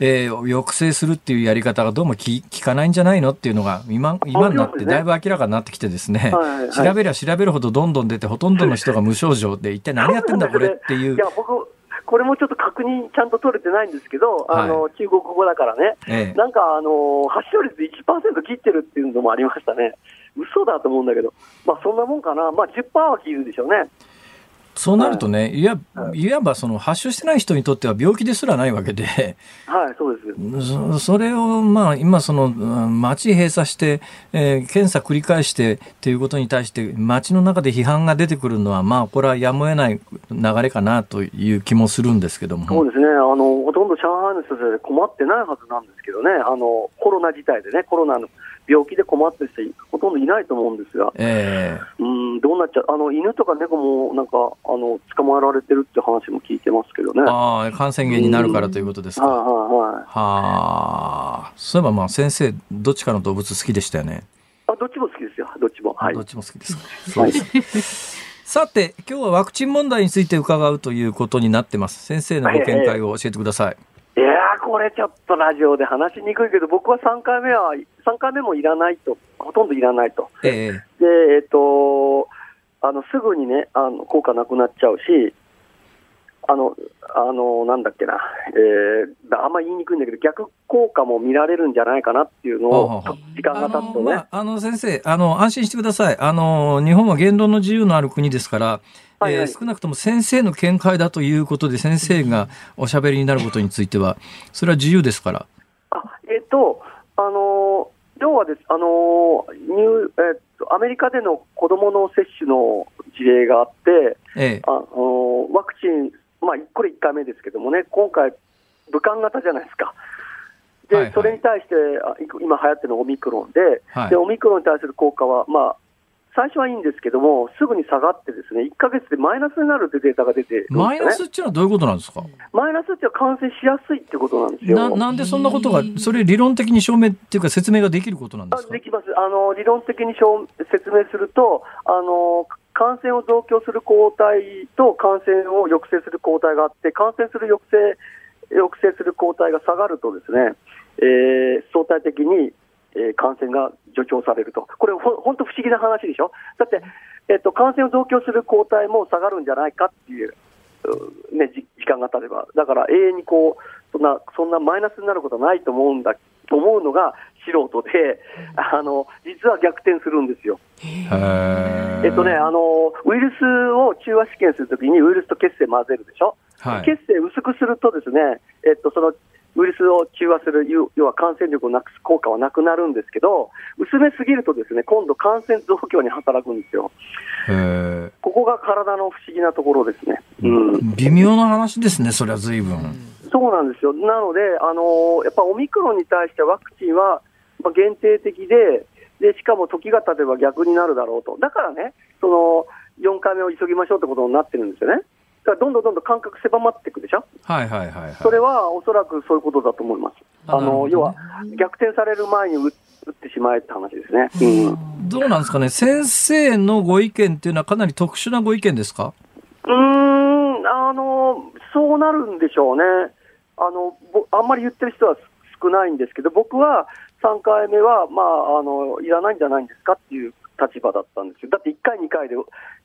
えー、抑制するっていうやり方がどうも効かないんじゃないのっていうのが今今になってだいぶ明らかになってきてですね、はいはい、調べりゃ調べるほどどんどん出てほとんどの人が無症状で一体何やってんだこれっていう。いや僕これもちょっと確認ちゃんと取れてないんですけど、あの、中国語だからね、ええ、なんかあの発症率1%切ってるっていうのもありましたね、嘘だと思うんだけど、まあそんなもんかな、まあ10%は切るでしょうね。そうなるとね、い。やい。わばその発症してない人にとっては病気ですらないわけで、はい、そうですそれを、まあ、今、その街閉鎖して、えー、検査繰り返してということに対して、街の中で批判が出てくるのは、まあ、これはやむを得ない流れかなという気もするんですけども。そうですね。あの、ほとんど上海の人で困ってないはずなんですけどね、あのコロナ自体でね、コロナの病気で困ってる人、ほとんどいないと思うんですが、えー、うんどうなっちゃう、あの犬とか猫もなんかあの捕まえられてるって話も聞いてますけどね。あ感染源になるからということですか。はいはいはい。はあ、そういえばまあ先生、どっちかの動物好きでしたよね。あどっちも好きですよ、どっちも。はい、どっちも好きですか。そうです。さて、今日はワクチン問題について伺うということになってます。先生のご見解を教えてください。いやこれちょっとラジオで話しにくいけど、僕は3回目は、3回目もいらないと、ほとんどいらないと。えー、で、えっ、ー、と、あの、すぐにね、あの、効果なくなっちゃうし、あの、あの、なんだっけな、えー、あんま言いにくいんだけど、逆効果も見られるんじゃないかなっていうのを、時間が経つとね。あの、先生、あの、安心してください。あの、日本は言論の自由のある国ですから、はいはい、えー、少なくとも先生の見解だということで、先生がおしゃべりになることについては、それは自由ですから。あえっ、ー、と、あの要はです、あのニュえっ、ー、と、アメリカでの子どもの接種の事例があって、ええ、あのワクチン、まあ、これ1回目ですけどもね、今回、武漢型じゃないですか。で、はいはい、それに対して、今流行ってるのオミクロンではい、で、オミクロンに対する効果は、まあ、最初はいいんですけども、すぐに下がって、ですね1か月でマイナスになるってデータが出て、ね、マイナスっていうのはどういうことなんですか？マイナスっていうのは感染しやすいってことなんですよ。ななんでそんなことが、それ理論的に証明っていうか、説明ができることなんですか？できます。あの理論的に説明するとあの、感染を増強する抗体と感染を抑制する抗体があって、感染する抑制抑制する抗体が下がると、ですね、えー、相対的にえー、感染が助長されると、これ、本当不思議な話でしょ、だって、えーと、感染を増強する抗体も下がるんじゃないかっていう、ね、時間が経てば、だから永遠にこうそんなそんなマイナスになることはないと思うんだと思うのが素人で、あの実は逆転するんですよ。えっとね、あのウイルスを中和試験するときにウイルスと血清混ぜるでしょ、はい、血清薄くするとですね、えっと、そのウイルスを中和する、要は感染力をなくす効果はなくなるんですけど、薄めすぎるとですね、今度感染増強に働くんですよ。ここが体の不思議なところですね。うん、微妙な話ですね、それは随分。そうなんですよ。なので、あのー、やっぱオミクロンに対してワクチンは、まあ、限定的で、で、しかも時が経てば逆になるだろうと。だからね、その、4回目を急ぎましょうってことになってるんですよね。だどんどんどんどん間隔狭まっていくでしょ？はいはいはい、はい、それはおそらくそういうことだと思います。あの、ね、要は、逆転される前に打ってしまえって話ですね。うん。どうなんですかね？先生のご意見っていうのはかなり特殊なご意見ですか？うん、あの、そうなるんでしょうね。あの、あんまり言ってる人は少ないんですけど、僕は3回目は、まあ、あの、いらないんじゃないんですかっていう立場だったんですよ。だって1回、2回で、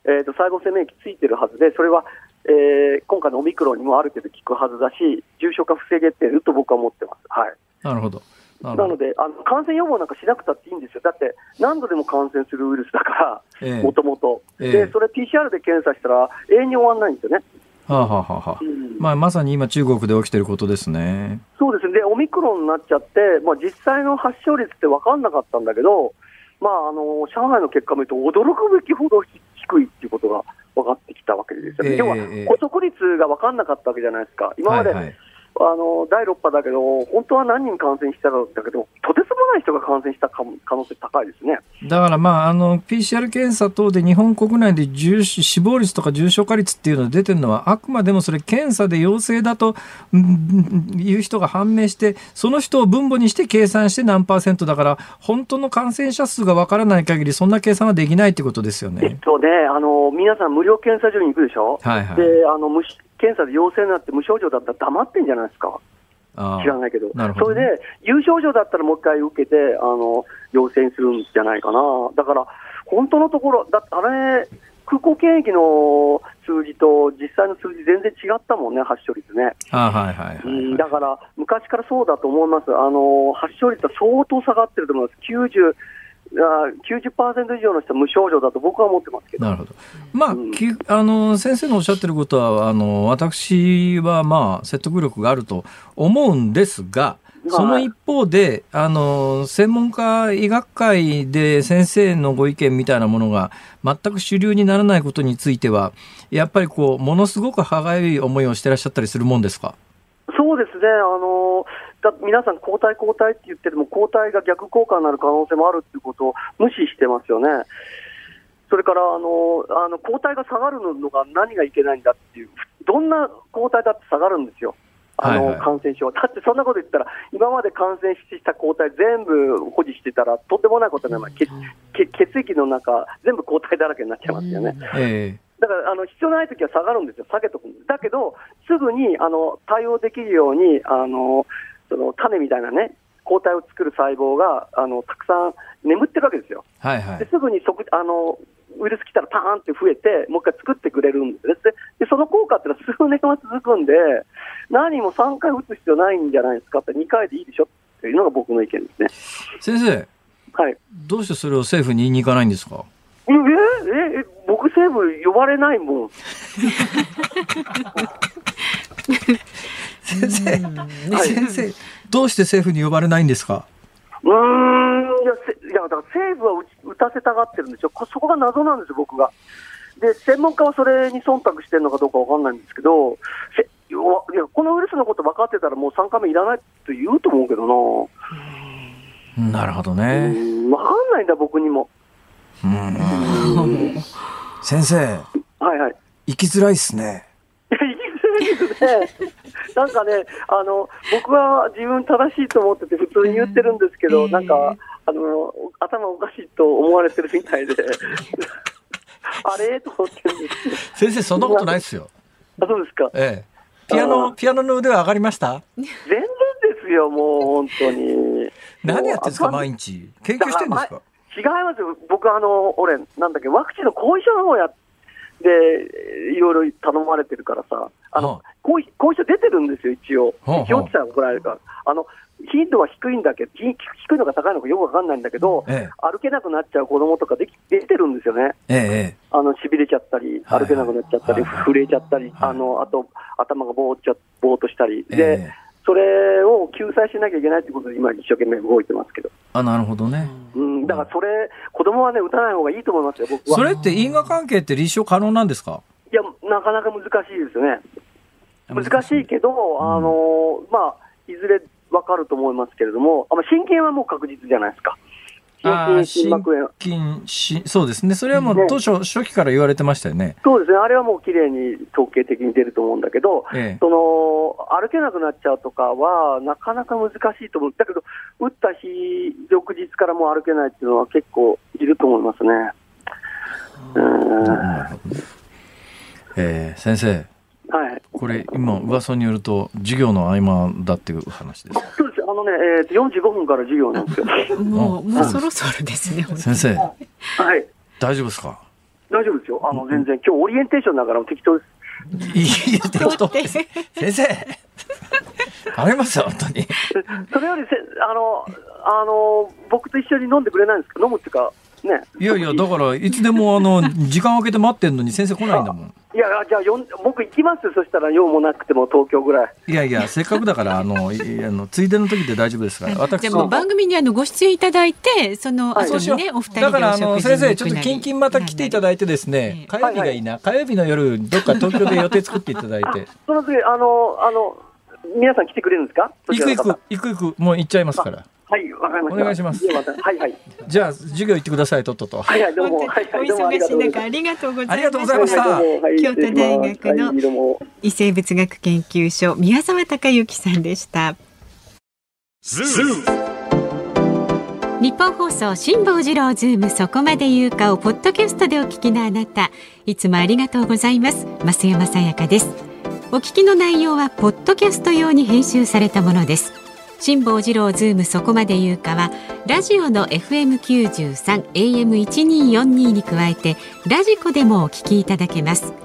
えーと、細胞性免疫ついてるはずで、それは、えー、今回のオミクロンにもある程度効くはずだし、重症化防げてると僕は思ってます。はい、なるほど。なのであの、感染予防なんかしなくたっていいんですよ、だって何度でも感染するウイルスだから、もともと。で、それ PCR で検査したら、永遠に終わらないんですよね。はあはあはあ、うん、まあ、まさに今、中国で起きてることですね。そうですね。で、オミクロンになっちゃって、まあ、実際の発症率って分かんなかったんだけど、まあ、あの、上海の結果を見ると、驚くべきほど低いっていうことが分かってきたわけですよね。えー、要は、捕捉率が分かんなかったわけじゃないですか。今まで、はいはいあの第6波だけど、本当は何人感染したんだけど、とてつもない人が感染した可能性高いですねだから、まあ、あの PCR 検査等で日本国内で重死亡率とか重症化率っていうのが出てるのは、あくまでもそれ、検査で陽性だという人が判明して、その人を分母にして計算して何パーセントだから、本当の感染者数がわからない限り、そんな計算はできないってことですよね。えっとね、あの皆さん、無料検査所に行くでしょ？はいはい、であの検査で陽性になって無症状だったら黙ってんじゃないですか。知らないけど、どそれで有症状だったらもう一回受けてあの陽性にするんじゃないかな、だから本当のところ、だあれ、空港検疫の数字と実際の数字、全然違ったもんね、発症率ね。あはいはい、はい、だから、昔からそうだと思います、あの発症率は相当下がってると思います。90 90%以上の人は無症状だと僕は思ってますけど。なるほど。まあ、うん、あの先生のおっしゃってることはあの私はまあ説得力があると思うんですが。その一方で、あの、専門家医学会で先生のご意見みたいなものが全く主流にならないことについては、やっぱりこう、ものすごく歯がゆい思いをしてらっしゃったりするもんですか？そうですね。あの、だ皆さん、抗体、抗体って言ってても、抗体が逆効果になる可能性もあるっていうことを無視してますよね。それからあのあの抗体が下がるのが何がいけないんだっていう、どんな抗体だって下がるんですよ、あの、はいはい、感染症だってそんなこと言ったら、今まで感染した抗体全部保持してたら、とんでもないことになる、血血液の中、全部抗体だらけになっちゃいますよね。えーだからあの必要ないときは下がるんですよ、下げとくんです。だけど、すぐにあの対応できるように、あのその種みたいなね、抗体を作る細胞があのたくさん眠ってるわけですよ。はいはい、ですぐにそあのウイルス来たらパーンって増えて、もう一回作ってくれるんですででその効果ってのは数年は続くんで、何も3回打つ必要ないんじゃないですかって、2回でいいでしょっていうのが僕の意見ですね。先生、はい、どうしてそれを政府に言いに行かないんですか？えええ僕、政府呼ばれないもん。先生、はい、先生、どうして政府に呼ばれないんですか？うん、いや、いやだから政府は打たせたがってるんですよ。そこが謎なんですよ、僕が。で、専門家はそれに忖度してるのかどうかわかんないんですけど、いや、このウイルスのこと分かってたらもう3回目いらないと言うと思うけどな。なるほどね。分かんないんだ、僕にも。先生。はいはい。生きづらいっすね。生きづらいですね。なんかね、あの、僕は自分正しいと思ってて普通に言ってるんですけど、なんか、あの、頭おかしいと思われてるみたいで。あれ？と思ってるんです先生、そんなことないですよ。あ、そうですか。ええ。ピアノ、ピアノの腕は上がりました？全然ですよ、もう本当に。何やってんですか、毎日？研究してんですか？違いますよ。僕、あの、俺、なんだっけ、ワクチンの後遺症の方やで、いろいろ頼まれてるからさ、あの、後遺後遺症出てるんですよ、一応。気をつけたら怒られるから。あの、頻度は低いんだけど、低いのか高いのかよくわかんないんだけど、ええ、歩けなくなっちゃう子供とかでき出てるんですよね。ええ、あの、痺れちゃったり、歩けなくなっちゃったり、はいはい、震えちゃったり、はい、あの、あと、頭がぼーっちゃ、ぼーっとしたり。で、それを救済しなきゃいけないということで、今、一生懸命動いてますけど。あなるほどね。うん、だからそれ、子供はね、打たない方がいいと思いますよ、僕は。それって因果関係って立証可能なんですか？いや、なかなか難しいですよね。難しいけど、あのまあ、いずれわかると思いますけれども、あ心筋はもう確実じゃないですか。心筋膜炎。心そうですね。それはもう当初、ね、初期から言われてましたよね。そうですね。あれはもう綺麗に統計的に出ると思うんだけど、ええ、その、歩けなくなっちゃうとかは、なかなか難しいと思う。だけど、打った日、翌日からもう歩けないっていうのは結構いると思いますね。うん。えー、先生。はい、これ、今、噂によると、授業の合間だっていう話です。そうです、あのね、えー、45分から授業なんですよ。もう、もうそろそろですね、先生。はい。大丈夫ですか？大丈夫ですよ。あの、全然、今日オリエンテーションだから適当です。いい適当先生ありますよ、本当に。それよりせ、あの、あの、僕と一緒に飲んでくれないんですか？飲むっていうか、ね。いやいや、だから、いつでも、あの、時間空けて待ってんのに先生来ないんだもん。いや、じゃあよん、僕行きますそしたら用もなくても東京ぐらい。いやいや、せっかくだから、あの、いあのついでの時で大丈夫ですから。私も番組にあのご出演いただいて、その後にね、お二人だから、あの、先生、ちょっとキンキンまた来ていただいてですね、火曜日がいいな、火曜日の夜、どっか東京で予定作っていただいて。その次、あの、あの、皆さん来てくれるんですか？行く行く、行く行く、もう行っちゃいますから。はい、わかりました。お願いします。はいはい。じゃあ授業行ってくださいとっとと。はいはいどうも。はいはいどうも。お忙しい中ありがとうございました。ありがとうございました。京都大学の異生物学研究所宮沢隆之さんでした。日本放送辛坊治郎ズームそこまで言うかをポッドキャストでお聞きのあなたいつもありがとうございます増山さやかですお聞きの内容はポッドキャスト用に編集されたものです辛坊治郎ズームそこまで言うかはラジオの FM93 AM1242 に加えてラジコでもお聞きいただけます。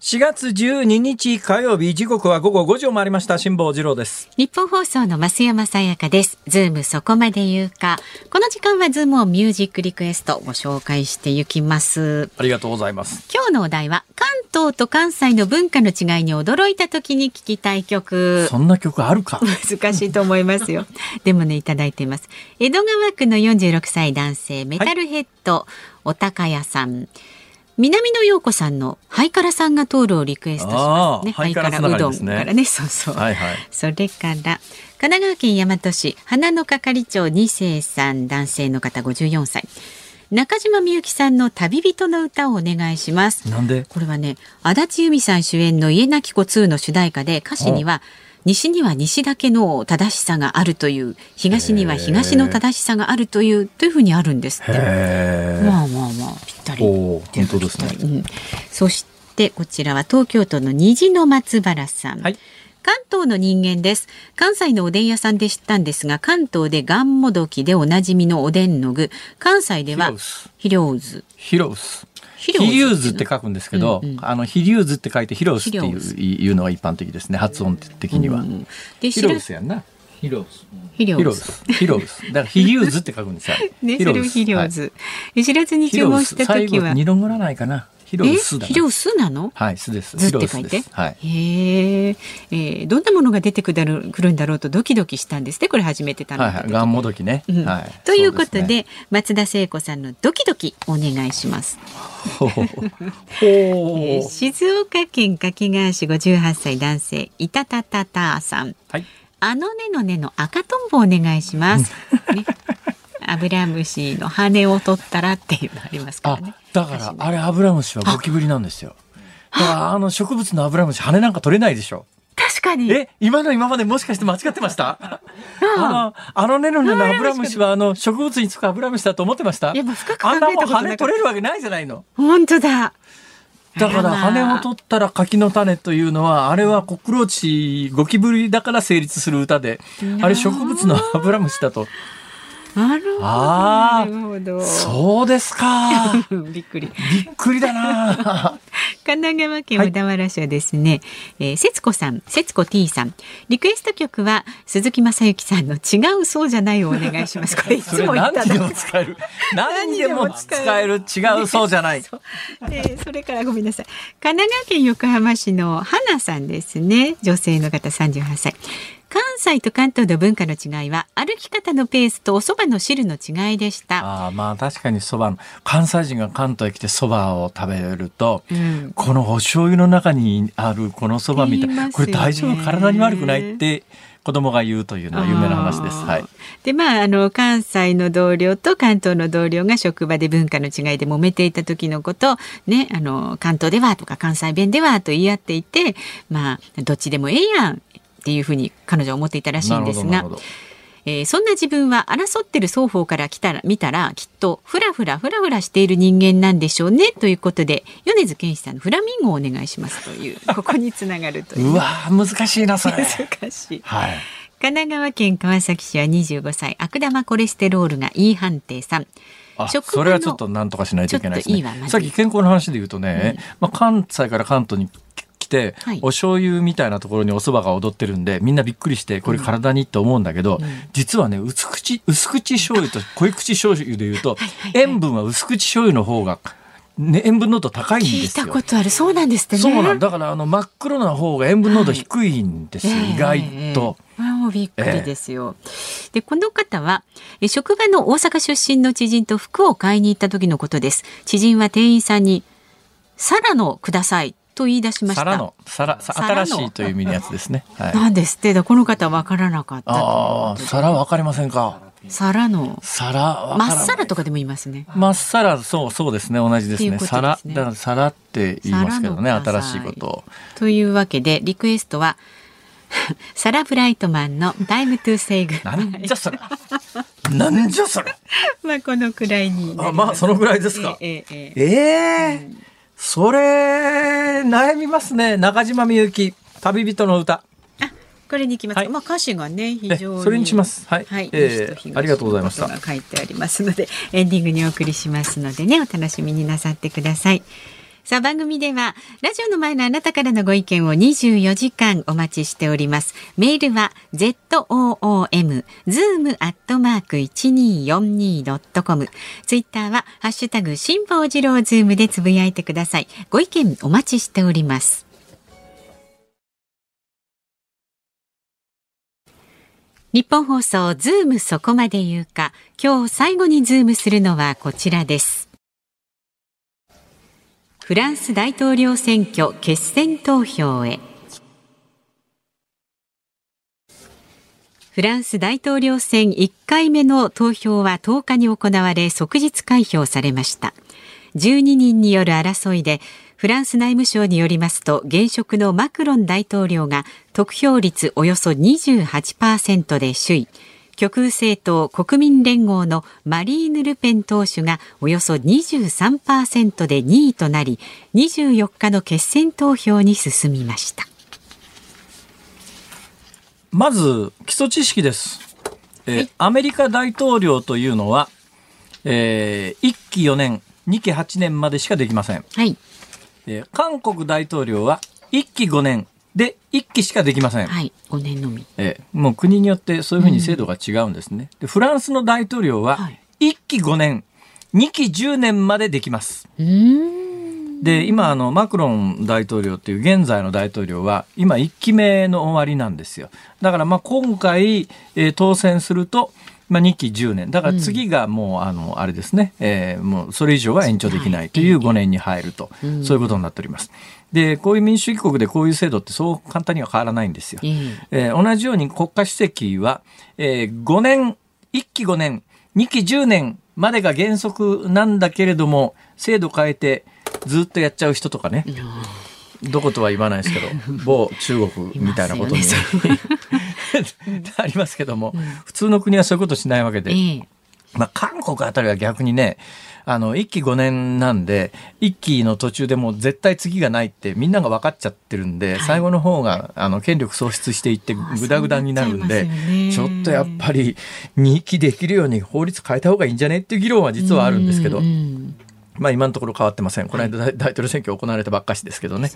4月12日火曜日時刻は午後5時を回りました。辛坊治郎です。ニッポン放送の増山さやかです。ズームそこまで言うか。この時間はズームオンミュージックリクエストご紹介していきます。ありがとうございます。今日のお題は関東と関西の文化の違いに驚いた時に聞きたい曲。そんな曲あるか？難しいと思いますよ。でもねいただいています。江戸川区の46歳男性メタルヘッド、はい、お高屋さん南野陽子さんのハイカラさんが通るをリクエストしますね。ハイカラうどんからね、そうそう。はいはい、それから神奈川県大和市花の係長二世さん男性の方54歳。中島みゆきさんの旅人の歌をお願いします。なんで？これはね、足立由美さん主演の家なき子2の主題歌で歌詞には、西には西だけの正しさがあるという東には東の正しさがあるというというふうにあるんですってまあまあまあぴったり本当ですね、うん、そしてこちらは東京都の虹の松原さん、はい。関東の人間です。関西のおでん屋さんで知ったんですが関東でがんもどきでおなじみのおでんの具。関西ではヒロウズ。ヒロウズヒリューズって書くんですけど、うんうん、あのヒリューズって書いてヒロウスっていういうのが一般的ですね発音的には、うんうん、ヒロウスやんな。ヒロウスヒロウス。ヒロウス。だからヒリューズって書くんですよ。ねヒロウスヒロウズ、はい、知らずに注文した時は。二度ぐらないかなヒロウスヒロウスなの？はい、スです。ズって書いて。はい。へええー、どんなものが出てくるくるんだろうとドキドキしたんですね。これ初めて食べたはい、ガンモドキね。うん、はい。ということで、ね、松田聖子さんのドキドキお願いします。ほ ほえー、静岡県掛川市58歳男性いたたたたさん。はい。あのねのねの赤とんぼお願いします。ね。アブラムシの羽を取ったらっていうのありますからね。だからあれアブラムシはゴキブリなんですよ。だからあの植物のアブラムシ羽なんか取れないでしょ。確かに。え、今の今までもしかして間違ってました？あの、あのねのねのアブラムシはあの植物につくアブラムシだと思ってました？いや、深く考えたことあんなもん羽取れるわけないじゃないの。本当だ。だから羽を取ったら柿の種というのはあれはコクローチゴキブリだから成立する歌であれ植物のアブラムシだとなるほど。そうですか。びっくり。びっくりだな。神奈川県小田原市はですね、はい、えー、節子さん、節子 T さん、リクエスト曲は鈴木雅之さんの違うそうじゃないをお願いします。これいつも言った何でも使える。何でも使える違うそうじゃない。そえー、それからごめんなさい。神奈川県横浜市の花さんですね。女性の方38歳。関西と関東の文化の違いは歩き方のペースとお蕎麦の汁の違いでしたあまあ確かに蕎麦の関西人が関東へ来て蕎麦を食べると、うん、このお醤油の中にあるこの蕎麦みたいな、ね、これ大丈夫体に悪くないって子供が言うというのは有名な話です。はい。で、まあ、あの、関西の同僚と関東の同僚が職場で文化の違いで揉めていた時のこと、ね、あの、関東ではとか関西弁ではと言い合っていて、まあ、どっちでもええやん。っていうふうに彼女は思っていたらしいんですが。えー、そんな自分は争ってる双方から来たら見たらきっとフラフラフラフラしている人間なんでしょうねということで米津玄師さんのフラミンゴをお願いしますという ここにつながるという。うわ難しいなそれ。難しい。はい。神奈川県川崎市は25歳悪玉コレステロールが E 判定さん。それはちょっと何とかしないといけないですね。いいさっき健康の話で言うとね、うん、まあ関西から関東にて、はい、お醤油みたいなところにお蕎麦が踊ってるんでみんなびっくりしてこれ体にと思うんだけど、うん、実はね薄口薄口醤油と 濃い口醤油でいうと、塩分は薄口醤油の方がね、塩分濃度高いんですよ。聞いたことある。そうなんですね。そうなんだからあの真っ黒な方が塩分濃度低いんですよ。はい、意外と。えー、もうびっくりですよ。えー、でこの方は職場の大阪出身の知人と服を買いに行った時のことです。知人は店員さんに「サラのください」と言い出しました。皿の皿新しいという意味のやつですね。はい、なんですってこの方わからなかったああ皿わかりませんか？皿の皿まっさらとかでも言いますね。まっさらそうそうですね同じですね。皿だから皿って言いますけどね新しいこと。というわけでリクエストは。サラ・ブライトマンのタイムトゥセイグ。なんじゃそれ。なんじゃそれ。まあこのくらいにあまあそのぐらいですか。えええええーうんそれ、悩みますね。中島みゆき、旅人の歌。あ、これに行きます。はい、まあ歌詞がね、非常に。それにします。はい。はい、えー、ありがとうございました。書いてありますので、エンディングにお送りしますのでね、お楽しみになさってください。さあ番組ではラジオの前のあなたからのご意見を24時間お待ちしております。メールは z o o m zoom アットマーク一二四二ドットコム。ツイッターはハッシュタグ辛坊治郎ズームでつぶやいてください。ご意見お待ちしております。ニッポン放送ズームそこまで言うか。今日最後にズームするのはこちらです。フランス大統領選挙決選投票へ。フランス大統領選1回目の投票は10日に行われ即日開票されました。12人による争いでフランス内務省によりますと現職のマクロン大統領が得票率およそ28%で首位。極右政党国民連合のマリーヌ・ルペン党首がおよそ23%で2位となり24日の決選投票に進みました。まず基礎知識です、えーはい、アメリカ大統領というのは、えー、1期4年2期8年までしかできません、はい。えー、韓国大統領は1期5年で1期しかできません。はい、5年のみ。えー、もう国によってそういうふうに制度が違うんですね。うん、でフランスの大統領は1期5年、2期10年までできます。で今あのマクロン大統領っていう現在の大統領は今1期目の終わりなんですよ。だからまあ今回、えー、当選するとまあ、2期10年だから次がもう、あのあれですね、えー、もうそれ以上は延長できないという5年に入ると、そういうことになっております。でこういう民主主義国でこういう制度ってそう簡単には変わらないんですよ。えー、同じように国家主席は、えー、5年1期5年2期10年までが原則なんだけれども制度変えてずっとやっちゃう人とかね。どことは言わないですけど 某中国みたいなことに、ね、ありますけども、うん、普通の国はそういうことしないわけで。えまあ、韓国あたりは逆にね、あの、1期5年なんで、1期の途中でもう絶対次がないってみんなが分かっちゃってるんで、はい、最後の方が、あの、権力喪失していってぐだぐだになるんで、ちょっとやっぱり2期できるように法律変えた方がいいんじゃねっていう議論は実はあるんですけど、まあ今のところ変わってません。この間大統領選挙行われたばっかしですけどね。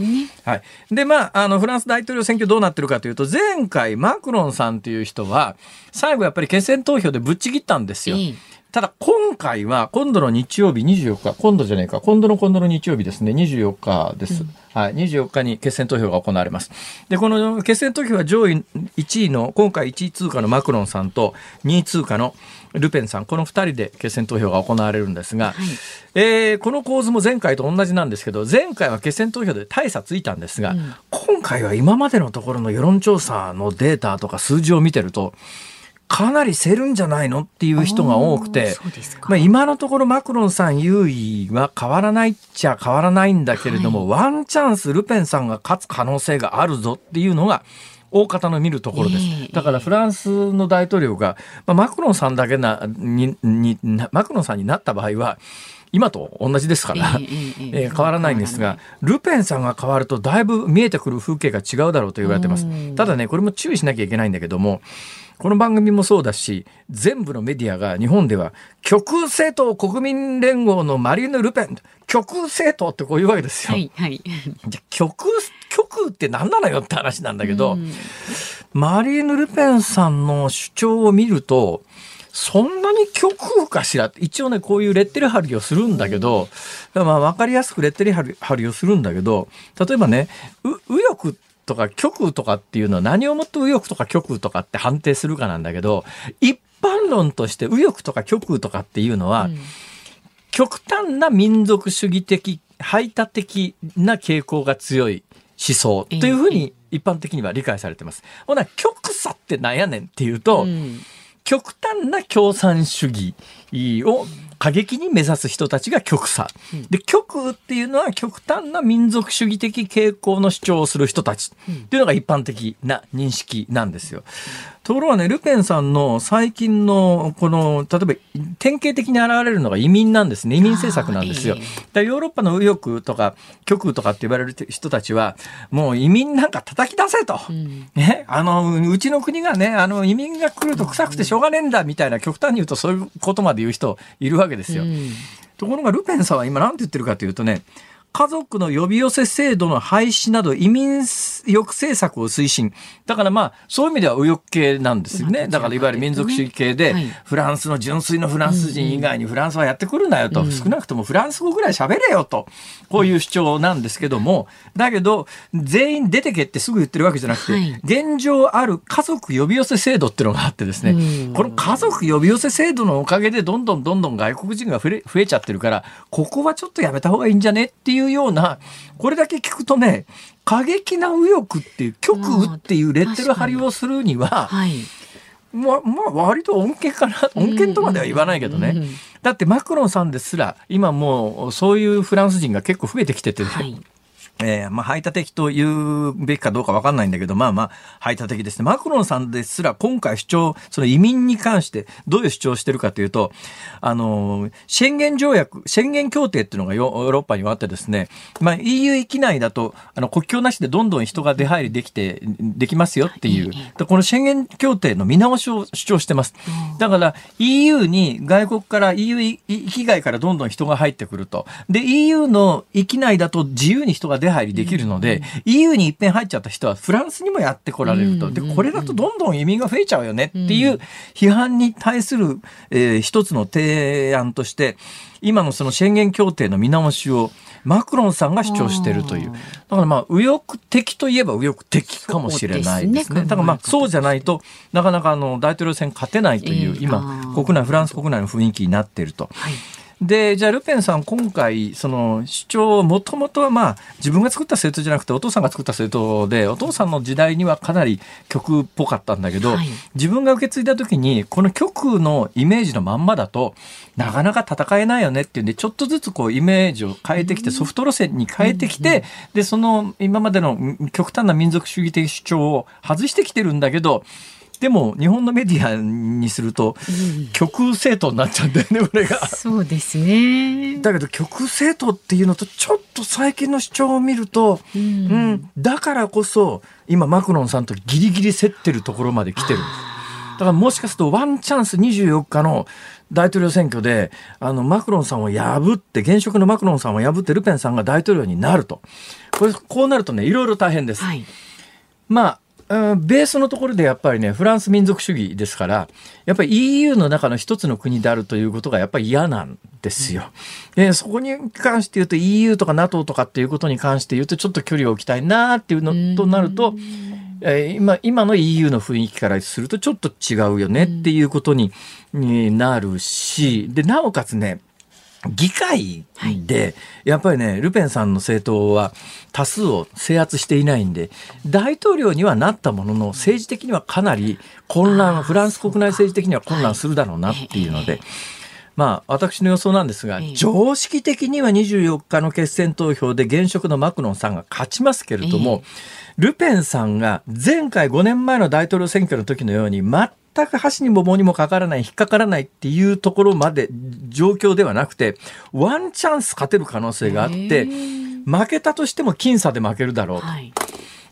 はい。で、まあ、あの、フランス大統領選挙どうなってるかというと、前回マクロンさんという人は、最後やっぱり決選投票でぶっちぎったんですよ。ただ今回は今度の日曜日24日、今度じゃねえか、今度の今度の日曜日ですね、24日です。うん、はい、24日に決選投票が行われます。で、この決選投票は上位1位の、今回1位通過のマクロンさんと2位通過のルペンさん、この2人で決選投票が行われるんですが、はい、えー、この構図も前回と同じなんですけど、前回は決選投票で大差ついたんですが、うん、今回は今までのところの世論調査のデータとか数字を見てると、かなり競るんじゃないのっていう人が多くて、まあ、今のところマクロンさん優位は変わらないっちゃ変わらないんだけれども、はい、ワンチャンスルペンさんが勝つ可能性があるぞっていうのが大方の見るところです。だからフランスの大統領が、まあ、マクロンさんだけなににマクロンさんになった場合は今と同じですから、え変わらないんですが、ルペンさんが変わるとだいぶ見えてくる風景が違うだろうと言われてます。ただね、これも注意しなきゃいけないんだけども、この番組もそうだし、全部のメディアが日本では、極右政党国民連合のマリーヌ・ルペン、極右政党ってこういうわけですよ。はい、はい。じゃ極右、極右って何なのよって話なんだけど、マリーヌ・ルペンさんの主張を見ると、そんなに極右かしら？一応ね、こういうレッテル貼りをするんだけど、まあ分かりやすくレッテル貼りをするんだけど、例えばね、右翼とか極右とかっていうのは何をもって右翼とか極右とかって判定するかなんだけど、一般論として右翼とか極右とかっていうのは、うん、極端な民族主義的、排他的な傾向が強い思想というふうに一般的には理解されてます。ほな、極左ってなんやねんっていうと、うん極端な共産主義を過激に目指す人たちが極左。で、極右っていうのは極端な民族主義的傾向の主張をする人たちっていうのが一般的な認識なんですよ。ところがね、ルペンさんの最近の、この、例えば、典型的に現れるのが移民なんですね。移民政策なんですよ。ヨーロッパの右翼とか、極右とかって言われる人たちは、もう移民なんか叩き出せと。うん、ね、あの、うちの国がね、あの、移民が来ると臭くてしょうがねえんだ、みたいな、極端に言うとそういうことまで言う人いるわけですよ。うん、ところが、ルペンさんは今何て言ってるかというとね、家族の呼び寄せ制度の廃止など移民抑制策を推進。だからまあ、そういう意味では右翼系なんですよね。だからいわゆる民族主義系で、フランスの純粋のフランス人以外にフランスはやってくるなよと、少なくともフランス語ぐらい喋れよと、こういう主張なんですけども、だけど、全員出てけってすぐ言ってるわけじゃなくて、現状ある家族呼び寄せ制度っていうのがあってですね、この家族呼び寄せ制度のおかげでどんどんどんどん外国人が増え増えちゃってるから、ここはちょっとやめた方がいいんじゃねっていういうような、これだけ聞くとね、過激な右翼っていう、極右っていうレッテル貼りをするには、まあ、まあ、割と恩恵かな、恩恵とまでは言わないけどね。だってマクロンさんですら、今もうそういうフランス人が結構増えてきてて、はいえー、まあ、排他的と言うべきかどうかわかんないんだけど、まあまあ、排他的ですね。マクロンさんですら今回主張、その移民に関してどういう主張をしてるかというと、あの、宣言条約、宣言協定っていうのがヨーロッパにはあってですね、まあ、EU 域内だと、あの、国境なしでどんどん人が出入りできて、できますよっていう、この宣言協定の見直しを主張してます。だから、EU に外国から EU 域外からどんどん人が入ってくると。で、EU の域内だと自由に人が出入りできるので、うん、EU に一遍入っちゃった人はフランスにもやってこられると。で、これだとどんどん移民が増えちゃうよねっていう批判に対する、えー、一つの提案として、今のその宣言協定の見直しをマクロンさんが主張しているという。だからまあ、右翼的といえば右翼的かもしれないですね。すねだからまあ、そうじゃないとなかなかあの大統領選勝てないという、今、国内、フランス国内の雰囲気になっていると。はいで、じゃあルペンさん今回、その主張、もともとはまあ自分が作った政党じゃなくてお父さんが作った政党で、お父さんの時代にはかなり極っぽかったんだけど、はい、自分が受け継いだ時に、この極のイメージのまんまだと、なかなか戦えないよねっていうんで、ちょっとずつこうイメージを変えてきて、ソフト路線に変えてきて、で、その今までの極端な民族主義的主張を外してきてるんだけど、でも日本のメディアにすると、極右政党になっちゃうんだよね これが。そうですねだけど極右政党っていうのとちょっと最近の主張を見ると、うん、うん、だからこそ今マクロンさんとギリギリ競ってるところまで来てるんです。だからもしかするとワンチャンス24日の大統領選挙であのマクロンさんを破って現職のマクロンさんを破ってルペンさんが大統領になるとこれこうなるとねいろいろ大変です。はい、まあベースのところでやっぱりねフランス民族主義ですからやっぱり EU の中の一つの国であるということがやっぱり嫌なんですよ。でそこに関して言うと EU とか NATO とかっていうことに関して言うとちょっと距離を置きたいなっていうのとなると。えー、今今の EU の雰囲気からするとちょっと違うよねっていうことに,、になるしでなおかつね議会で、やっぱりね、ルペンさんの政党は多数を制圧していないんで、大統領にはなったものの、政治的にはかなり混乱、フランス国内政治的には混乱するだろうなっていうので、まあ、私の予想なんですが、常識的には24日の決選投票で現職のマクロンさんが勝ちますけれども、ルペンさんが前回5年前の大統領選挙の時のように、全く箸にも棒にもかからない、引っかからないっていうところまで状況ではなくて、ワンチャンス勝てる可能性があって、負けたとしても僅差で負けるだろうと。はい、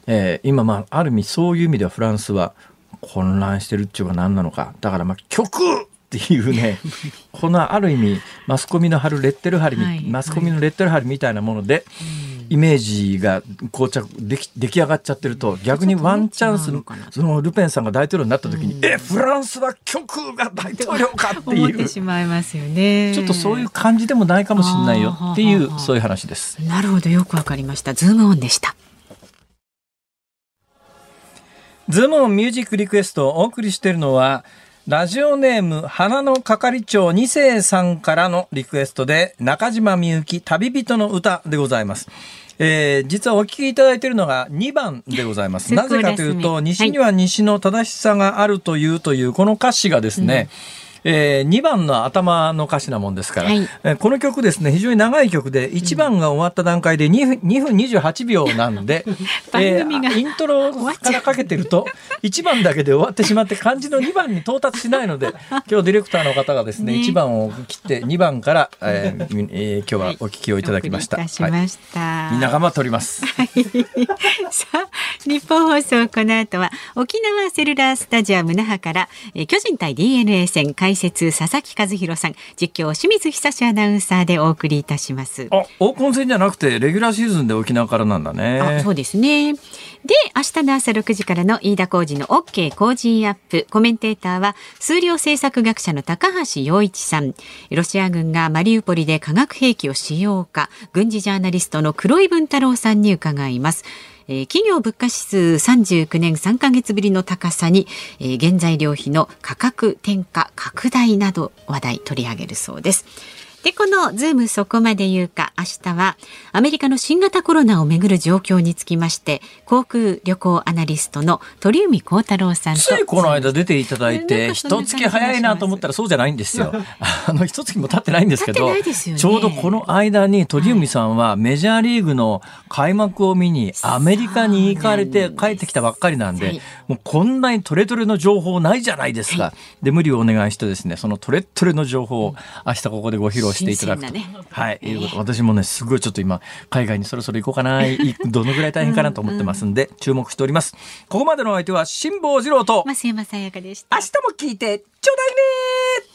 えー、今、まあ、ある意味そういう意味ではフランスは混乱してるっていうか何なのか。だからまあ、極っていうね、このある意味、マスコミの貼るレッテル貼り、はい、マスコミのレッテル貼りみたいなもので、イメージが膠着でき出来上がっちゃってると逆にワンチャンスそのルペンさんが大統領になった時に、うん、えフランスは極右が大統領かっていう。思ってしまいますよね。ちょっとそういう感じでもないかもしれないよっていうそういう話です。なるほどよくわかりました。ズームオンでした。ズームオンミュージックリクエストをお送りしているのはラジオネーム花の係長2世さんからのリクエストで中島みゆき旅人の歌でございます。えー、実はお聞きいただいているのが2番でございます。なぜかというと、西には西の正しさがあるというというこの歌詞がですね、うんえー、2番の頭の歌詞なもんですから、はい、えー、この曲ですね非常に長い曲で1番が終わった段階で 2, 2分28秒なんで、えー、イントロからかけてると1番だけで終わってしまって漢字の2番に到達しないので今日ディレクターの方がですねね。1番を切って2番から、えーえー、今日はお聞きをいただきました。はい、しました、はい、みんな頑張っております。さあ日本放送この後は沖縄セルラースタジアム那覇から、えー、巨人対 DNA 戦開解説佐々木和弘さん。実況清水久志アナウンサーでお送りいたします。あオープン戦じゃなくてレギュラーシーズンで沖縄からなんだね。あそうですね。で明日の朝6時からの飯田浩二の OK 工事アップ。コメンテーターは数量政策学者の高橋洋一さん。ロシア軍がマリウポリで化学兵器を使用か。軍事ジャーナリストの黒井文太郎さんに伺いますえー、企業物価指数39年3か月ぶりの高さに、えー、原材料費の価格転嫁拡大など話題取り上げるそうです。で、このズームそこまで言うか、明日はアメリカの新型コロナをめぐる状況につきまして、航空旅行アナリストの鳥海高太朗さんと。ついこの間出ていただいて、一月早いなと思ったらそうじゃないんですよ。あの、一月も経ってないんですけど、ね、ちょうどこの間に鳥海さんはメジャーリーグの開幕を見にアメリカに行かれて帰ってきたばっかりなんで、もうこんなにトレトレの情報ないじゃないですか。はい、で、無理をお願いしてですね、そのトレトレの情報を明日ここでご披露していただくと。ね、はい、いうこと。私もね、すごいちょっと今、海外にそろそろ行こうかな、どのぐらい大変かなと思ってますんで、注目しております。ここまでのお相手は辛坊治郎と、増山さやかでした。明日も聞いてちょうだいね